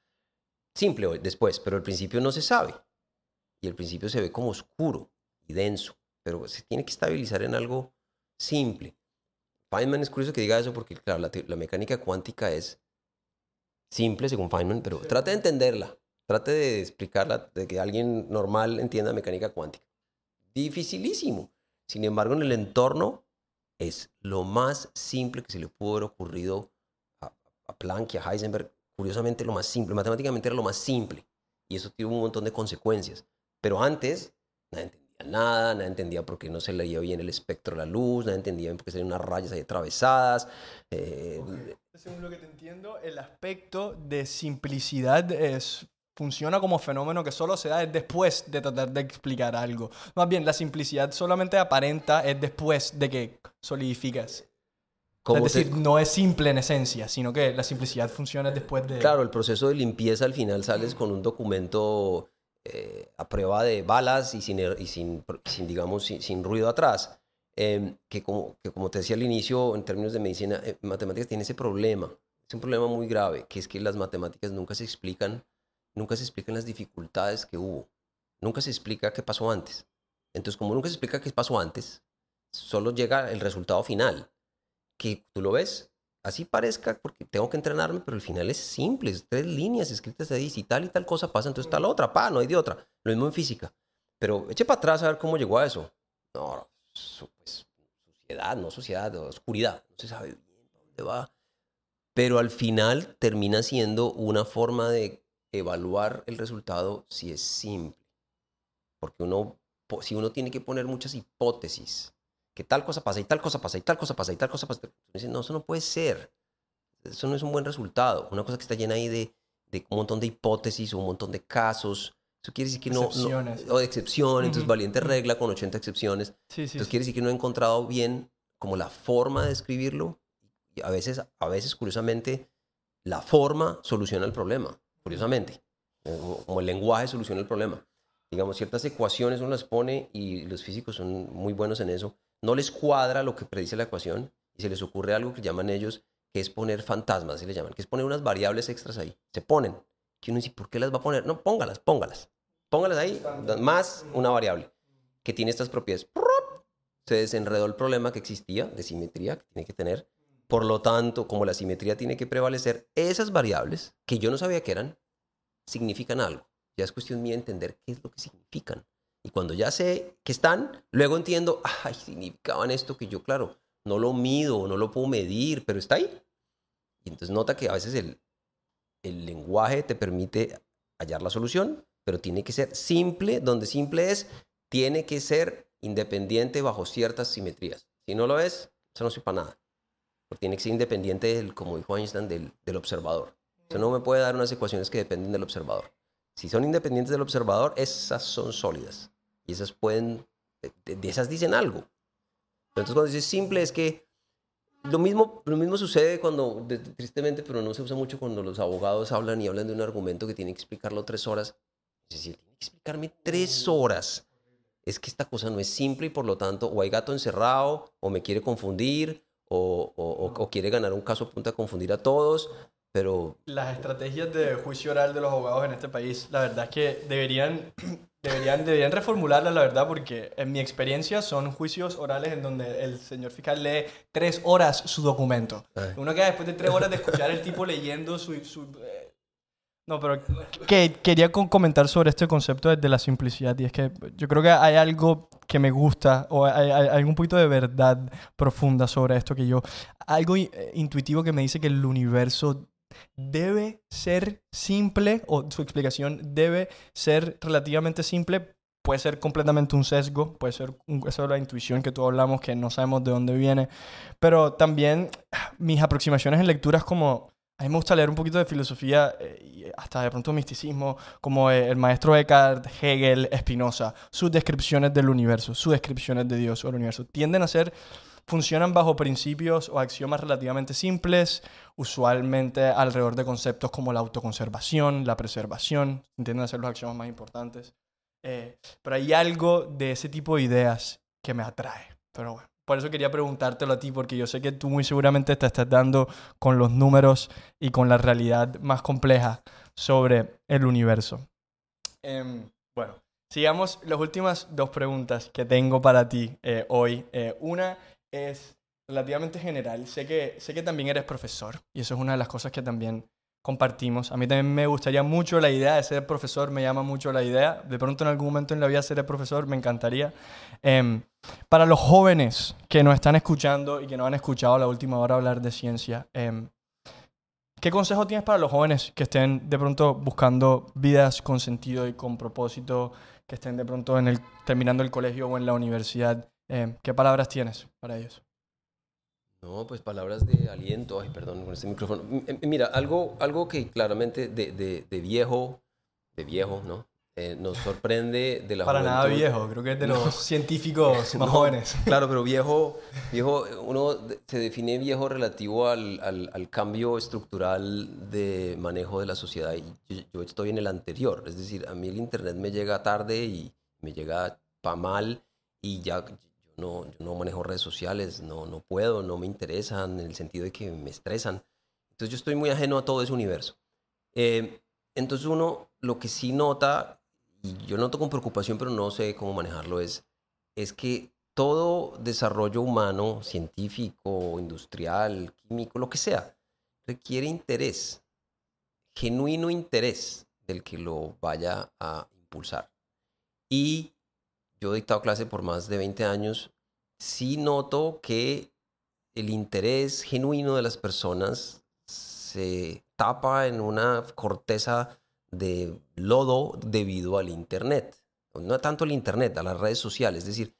Simple después, pero al principio no se sabe. Y el principio se ve como oscuro y denso, pero se tiene que estabilizar en algo simple. Feynman es curioso que diga eso porque, claro, la mecánica cuántica es simple según Feynman, pero trate de entenderla, trate de explicarla, de que alguien normal entienda mecánica cuántica. Dificilísimo. Sin embargo, en el entorno es lo más simple que se le pudo haber ocurrido a, Planck y a Heisenberg. Curiosamente, lo más simple. Matemáticamente era lo más simple. Y eso tiene un montón de consecuencias. Pero antes, nadie entendía nada, nadie entendía por qué no se leía bien el espectro de la luz, nadie entendía por qué salían unas rayas ahí atravesadas. Eh, según lo que te entiendo, el aspecto de simplicidad es, funciona como fenómeno que solo se da después de tratar de explicar algo. Más bien, la simplicidad solamente aparenta es después de que solidificas. Es decir, no es simple en esencia, sino que la simplicidad funciona después de... Claro, el proceso de limpieza al final sales con un documento eh, a prueba de balas y sin, digamos, sin, ruido atrás. Em, que, como, que como te decía al inicio, en términos de medicina, eh, matemáticas tiene ese problema. Es un problema muy grave, que es que las matemáticas nunca se explican, nunca se explican las dificultades que hubo. Nunca se explica qué pasó antes. Entonces, como nunca se explica qué pasó antes, solo llega el resultado final, que tú lo ves, así parezca, porque tengo que entrenarme, pero el final es simple, es tres líneas escritas ahí, si tal y tal cosa pasa, entonces la otra, pa, no hay de otra. Lo mismo en física. Pero eche para atrás a ver cómo llegó a eso. No, eso, pues, sociedad, no sociedad, oscuridad, no se sabe bien dónde va. Pero al final termina siendo una forma de evaluar el resultado si es simple. Porque uno, si uno tiene que poner muchas hipótesis, que tal cosa pasa y tal cosa pasa y tal cosa pasa y tal cosa pasa, dice, no, eso no puede ser. Eso no es un buen resultado. Una cosa que está llena ahí de, de un montón de hipótesis o un montón de casos. Eso quiere decir que no... no- Excepciones. o de excepciones. Entonces, Ujú, valiente ujú. regla con 80 excepciones. Sí, sí, Entonces sí. quiere decir que no he encontrado bien como la forma de escribirlo. Y a veces, a veces, curiosamente, la forma soluciona el problema. Curiosamente. Como, como el lenguaje soluciona el problema. Digamos, ciertas ecuaciones uno las pone y los físicos son muy buenos en eso. No les cuadra lo que predice la ecuación y se les ocurre algo que llaman ellos, que es poner fantasmas, así le llaman, que es poner unas variables extras ahí. Se ponen. Que uno dice, ¿por qué las va a poner? No, póngalas, póngalas. Póngalas ahí, más una variable que tiene estas propiedades. Se desenredó el problema que existía de simetría que tiene que tener. Por lo tanto, como la simetría tiene que prevalecer, esas variables, que yo no sabía que eran, significan algo. Ya es cuestión mía entender qué es lo que significan. Y cuando ya sé que están, luego entiendo, ay, significaban esto que yo, claro, no lo mido, no lo puedo medir, pero está ahí. Y entonces nota que a veces el, el lenguaje te permite hallar la solución, pero tiene que ser simple, donde simple es, tiene que ser independiente bajo ciertas simetrías. Si no lo es, eso no sirve para nada. Porque tiene que ser independiente, del, como dijo Einstein, del, del observador. Eso no me puede dar unas ecuaciones que dependen del observador. Si son independientes del observador, esas son sólidas. Y esas pueden, de, de esas dicen algo. Entonces cuando dices simple es que lo mismo, lo mismo sucede cuando, de- tristemente, pero no se usa mucho cuando los abogados hablan y hablan de un argumento que tiene que explicarlo tres horas. Es decir, tiene que explicarme tres horas. Es que esta cosa no es simple y por lo tanto o hay gato encerrado o me quiere confundir o, o- o- o quiere ganar un caso a punta de confundir a todos. Pero Las estrategias de juicio oral de los abogados en este país, la verdad es que deberían, deberían, deberían reformularlas, la verdad, porque en mi experiencia son juicios orales en donde el señor fiscal lee tres horas su documento. Ay. Uno queda después de tres horas de escuchar el tipo leyendo su... su eh, no, pero que quería comentar sobre este concepto de la simplicidad y es que yo creo que hay algo que me gusta o hay, hay- hay un poquito de verdad profunda sobre esto que yo... Algo eh, intuitivo que me dice que el universo debe ser simple o su explicación debe ser relativamente simple. Puede ser completamente un sesgo, puede ser eso es la intuición que tú hablamos, que no sabemos de dónde viene. Pero también mis aproximaciones en lecturas como... A mí me gusta leer un poquito de filosofía eh, y hasta de pronto misticismo, como el maestro Eckhart, Hegel, Spinoza. Sus descripciones del universo, sus descripciones de Dios o del universo tienden a ser funcionan bajo principios o axiomas relativamente simples, usualmente alrededor de conceptos como la autoconservación, la preservación, tienden a ser los axiomas más importantes. Eh, pero hay algo de ese tipo de ideas que me atrae. Pero bueno, por eso quería preguntártelo a ti, porque yo sé que tú muy seguramente te estás dando con los números y con la realidad más compleja sobre el universo. Em, bueno, sigamos las últimas dos preguntas que tengo para ti eh, hoy. Eh, una es relativamente general. Sé que, sé que también eres profesor y eso es una de las cosas que también compartimos. A mí también me gustaría mucho la idea de ser profesor, me llama mucho la idea. De pronto en algún momento en la vida ser profesor, me encantaría. Em, para los jóvenes que nos están escuchando y que no han escuchado la última hora hablar de ciencia, em, ¿qué consejo tienes para los jóvenes que estén de pronto buscando vidas con sentido y con propósito, que estén de pronto en el, terminando el colegio o en la universidad? Em, ¿Qué palabras tienes para ellos? No, pues palabras de aliento. Ay, perdón con este micrófono. M- Mira, algo, algo que claramente de, de- de viejo, de viejo, ¿no? eh, nos sorprende de la Para nada juventud. viejo, creo que es de los [laughs] científicos más jóvenes. Claro, pero [laughs] viejo, viejo, uno se define viejo relativo al, al- al cambio estructural de manejo de la sociedad. Y yo, yo estoy en el anterior, es decir, a mí el Internet me llega tarde y me llega pa' mal y ya no, no manejo redes sociales, no, no puedo, no me interesan en el sentido de que me estresan. Entonces yo estoy muy ajeno a todo ese universo. Eh, entonces uno lo que sí nota, y yo noto con preocupación, pero no sé cómo manejarlo, es, es que todo desarrollo humano, científico, industrial, químico, lo que sea, requiere interés, genuino interés del que lo vaya a impulsar. Y yo he dictado clase por más de 20 años, sí noto que el interés genuino de las personas se tapa en una corteza de lodo debido al Internet. No tanto el Internet, a las redes sociales. Es decir,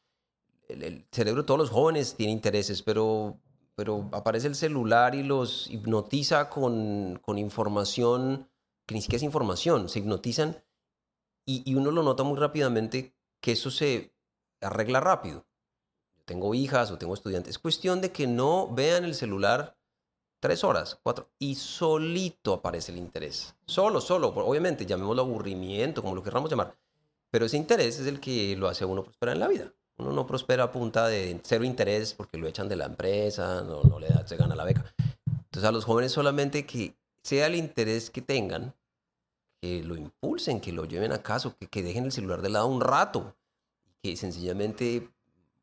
el, el cerebro de todos los jóvenes tiene intereses, pero, pero aparece el celular y los hipnotiza con, con información que ni siquiera es información, se hipnotizan y uno lo nota muy rápidamente que eso se arregla rápido. Tengo hijas o tengo estudiantes. Es cuestión de que no vean el celular tres horas, cuatro, y solito aparece el interés. Solo, solo, obviamente, llamémoslo aburrimiento, como lo querramos llamar. Pero ese interés es el que lo hace uno prosperar en la vida. Uno no prospera a punta de cero interés porque lo echan de la empresa, no, no le da, se gana la beca. Entonces a los jóvenes solamente que sea el interés que tengan, que lo impulsen, que lo lleven a caso, que, que dejen el celular de lado un rato, que sencillamente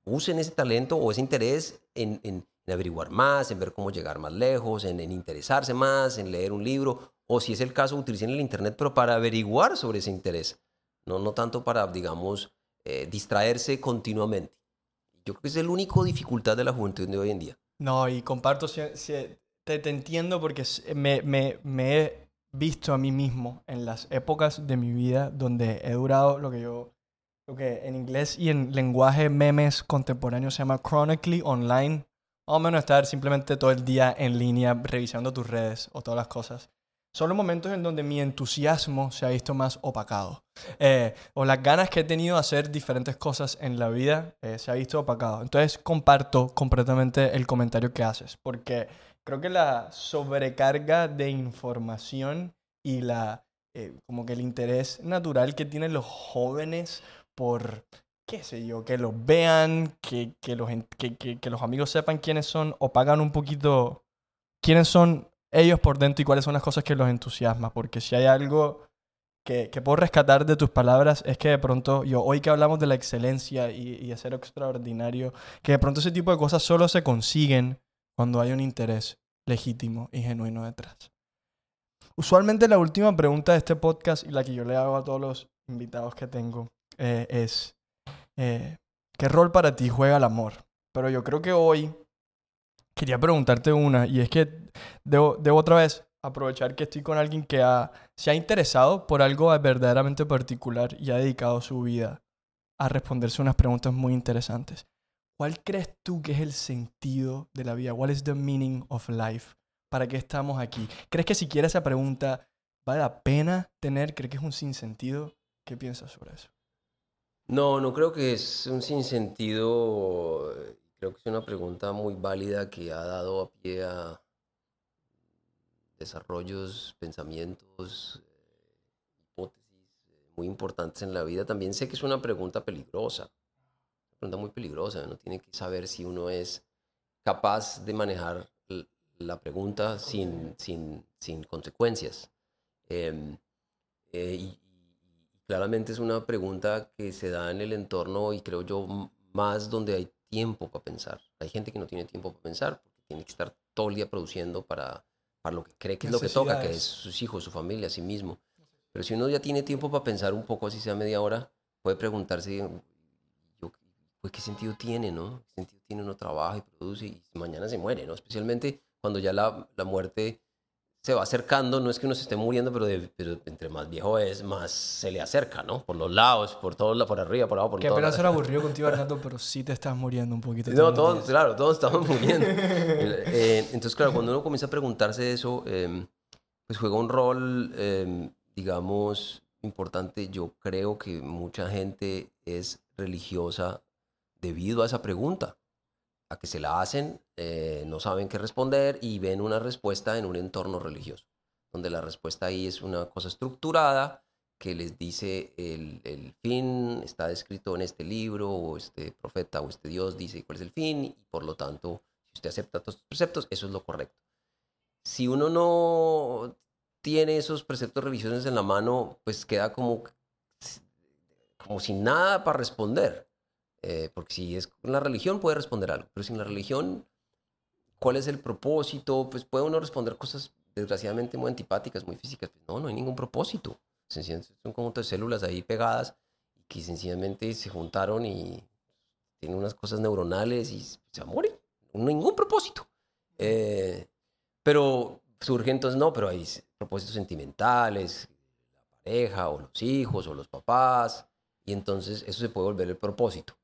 usen ese talento o ese interés en, en- averiguar más, en ver cómo llegar más lejos, en, en interesarse más, en leer un libro, o si es el caso, utilicen el Internet, pero para averiguar sobre ese interés, no, no tanto para, digamos, eh, distraerse continuamente. Yo creo que es el único dificultad de la juventud de hoy en día. No, y comparto, te, te entiendo porque me, me- me he visto a mí mismo en las épocas de mi vida donde he durado lo que yo, lo que en inglés y en lenguaje memes contemporáneos se llama chronically online. O menos estar simplemente todo el día en línea revisando tus redes o todas las cosas. Son los momentos en donde mi entusiasmo se ha visto más opacado. Eh, o las ganas que he tenido de hacer diferentes cosas en la vida eh, se ha visto opacado. Entonces comparto completamente el comentario que haces, porque creo que la sobrecarga de información y la eh, como que el interés natural que tienen los jóvenes por qué sé yo, que los vean, que, que los, que, los amigos sepan quiénes son, opagan un poquito quiénes son ellos por dentro y cuáles son las cosas que los entusiasma, porque si hay algo que, que puedo rescatar de tus palabras es que de pronto, yo hoy que hablamos de la excelencia y, y hacer extraordinario, que de pronto ese tipo de cosas solo se consiguen cuando hay un interés legítimo y genuino detrás. Usualmente la última pregunta de este podcast y la que yo le hago a todos los invitados que tengo eh, es, eh, ¿qué rol para ti juega el amor? Pero yo creo que hoy quería preguntarte una y es que debo, debo otra vez aprovechar que estoy con alguien que ha, se ha interesado por algo verdaderamente particular y ha dedicado su vida a responderse unas preguntas muy interesantes. ¿Cuál crees tú que es el sentido de la vida? What is the meaning of life? ¿Para qué estamos aquí? ¿Crees que siquiera esa pregunta vale la pena tener? ¿Crees que es un sinsentido? ¿Qué piensas sobre eso? No, no creo que es un sinsentido. Creo que es una pregunta muy válida que ha dado a pie a desarrollos, pensamientos, eh, hipótesis eh, muy importantes en la vida. También sé que es una pregunta peligrosa, pregunta muy peligrosa. Uno tiene que saber si uno es capaz de manejar la pregunta sin, sin, sin consecuencias. Em, eh, y, y- claramente es una pregunta que se da en el entorno y creo yo más donde hay tiempo para pensar. Hay gente que no tiene tiempo para pensar porque tiene que estar todo el día produciendo para, para lo que cree que es lo que toca, que es sus hijos, su familia, a sí mismo. Pero si uno ya tiene tiempo para pensar un poco, así sea media hora, puede preguntarse, pues, ¿qué sentido tiene, no? ¿Qué sentido tiene uno trabaja y produce y mañana se muere, no? Especialmente cuando ya la, la muerte se va acercando, no es que uno se esté muriendo, pero, de- pero entre más viejo es, más se le acerca, ¿no? Por los lados, por todos por arriba, por abajo, por Que apenas ser aburrido contigo, Hernando, pero sí te estás muriendo un poquito. No, todos los todos, días. claro, todos estamos muriendo. [laughs] Eh, entonces, claro, cuando uno comienza a preguntarse eso, eh, pues juega un rol, eh, digamos, importante, yo creo que mucha gente es religiosa debido a esa pregunta, a que se la hacen, eh, no saben qué responder y ven una respuesta en un entorno religioso, donde la respuesta ahí es una cosa estructurada que les dice el, el, fin está descrito en este libro, o este profeta o este Dios dice cuál es el fin, y por lo tanto, si usted acepta todos los preceptos, eso es lo correcto. Si uno no tiene esos preceptos revisiones en la mano, pues queda como, como sin nada para responder. Eh, porque si es la religión puede responder algo, pero sin la religión, ¿cuál es el propósito? Pues puede uno responder cosas desgraciadamente muy antipáticas, muy físicas. Pues no, no hay ningún propósito. Sencillamente son conjunto de células ahí pegadas que sencillamente se juntaron y tienen unas cosas neuronales y se mueren. Ningún propósito. Eh, pero surge entonces, no, pero hay propósitos sentimentales, la pareja o los hijos o los papás, y entonces eso se puede volver el propósito.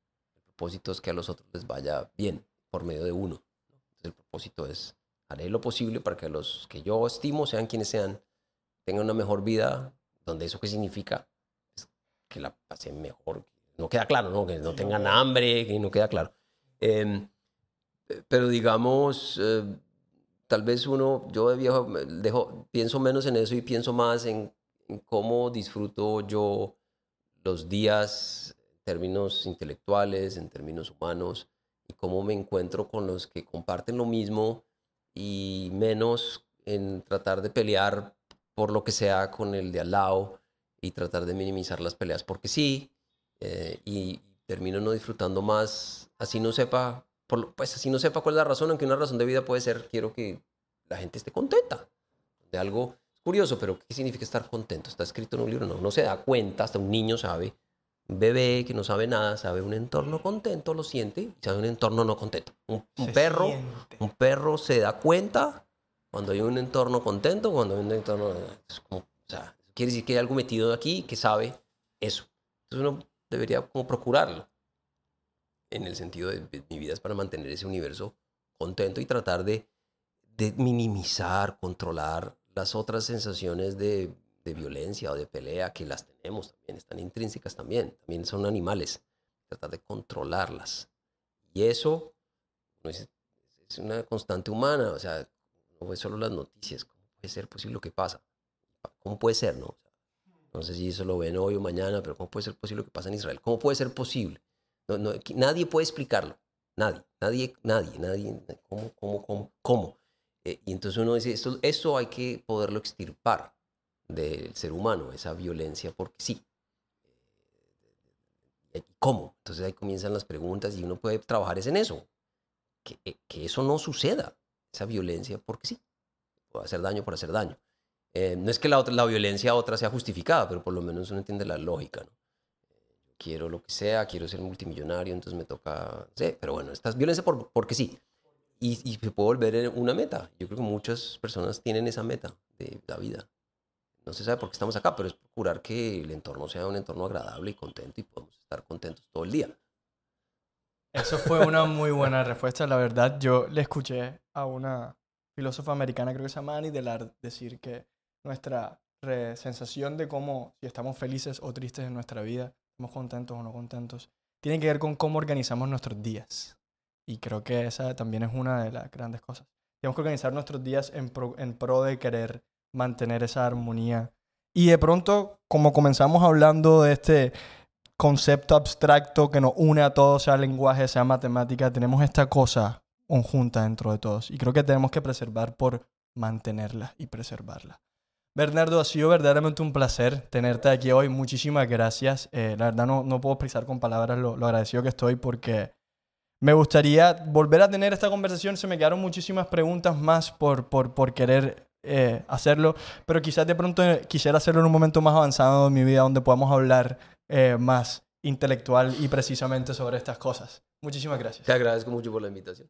Propósito es que a los otros les vaya bien por medio de uno. Entonces el propósito es, haré lo posible para que los que yo estimo, sean quienes sean, tengan una mejor vida, donde eso qué significa, es que la pasen mejor. No queda claro, ¿no? Que no tengan hambre, que no queda claro. Em, pero digamos, eh, tal vez uno, yo de viejo, dejo, pienso menos en eso y pienso más en, cómo disfruto yo los días en términos intelectuales, en términos humanos, y cómo me encuentro con los que comparten lo mismo y menos en tratar de pelear por lo que sea con el de al lado y tratar de minimizar las peleas porque sí, eh, y termino no disfrutando más, así no sepa pues así no sepa cuál es la razón, aunque una razón de vida puede ser, quiero que la gente esté contenta. De algo curioso, pero ¿qué significa estar contento? Está escrito en un libro, no, no se da cuenta, hasta un niño sabe, un bebé que no sabe nada, sabe un entorno contento, lo siente, y sabe un entorno no contento. Un, perro, un perro se da cuenta cuando hay un entorno contento, cuando hay un entorno, es como, o sea, quiere decir que hay algo metido aquí que sabe eso. Entonces uno debería como procurarlo en el sentido de, mi vida es para mantener ese universo contento y tratar de, de minimizar, controlar las otras sensaciones de, de, violencia o de pelea que las tenemos también, están intrínsecas también, también son animales, tratar de controlarlas. Y eso es, es una constante humana, o sea, no es solo las noticias, ¿cómo puede ser posible lo que pasa? ¿Cómo puede ser, no? no sé si eso lo ven hoy o mañana, pero ¿cómo puede ser posible lo que pasa en Israel? ¿Cómo puede ser posible? No, nadie puede explicarlo. Nadie, nadie, nadie, nadie. ¿Cómo, cómo, cómo? cómo? Eh, y entonces uno dice, esto, eso hay que poderlo extirpar del ser humano, esa violencia, porque sí. Eh, ¿Cómo? Entonces ahí comienzan las preguntas y uno puede trabajar es en eso. Que, eh, que eso no suceda, esa violencia, porque sí. Puede hacer daño por hacer daño. no es que la, otra, la violencia otra sea justificada, pero por lo menos uno entiende la lógica, quiero lo que sea, quiero ser multimillonario, entonces me toca, sí, pero bueno, esta es violencia por, porque sí. Y, y se puede volver una meta. Yo creo que muchas personas tienen esa meta de la vida. No se sabe por qué estamos acá, pero es procurar que el entorno sea un entorno agradable y contento y podemos estar contentos todo el día. Eso fue una [laughs] muy buena respuesta. La verdad, yo le escuché a una filósofa americana, creo que se llama Annie Delard, decir que nuestra sensación de cómo, si estamos felices o tristes en nuestra vida, estamos contentos o no contentos, tiene que ver con cómo organizamos nuestros días. Y creo que esa también es una de las grandes cosas. Tenemos que organizar nuestros días en pro, en pro de querer mantener esa armonía. Y de pronto, como comenzamos hablando de este concepto abstracto que nos une a todos, sea lenguaje, sea matemática, tenemos esta cosa conjunta dentro de todos. Y creo que tenemos que preservar por mantenerla y preservarla. Bernardo, ha sido verdaderamente un placer tenerte aquí hoy. Muchísimas gracias. Eh, la verdad no, no puedo expresar con palabras lo, agradecido que estoy porque me gustaría volver a tener esta conversación. Se me quedaron muchísimas preguntas más por, por, por querer eh, hacerlo, pero quizás de pronto quisiera hacerlo en un momento más avanzado de mi vida donde podamos hablar eh, más intelectual y precisamente sobre estas cosas. Muchísimas gracias. Te agradezco mucho por la invitación.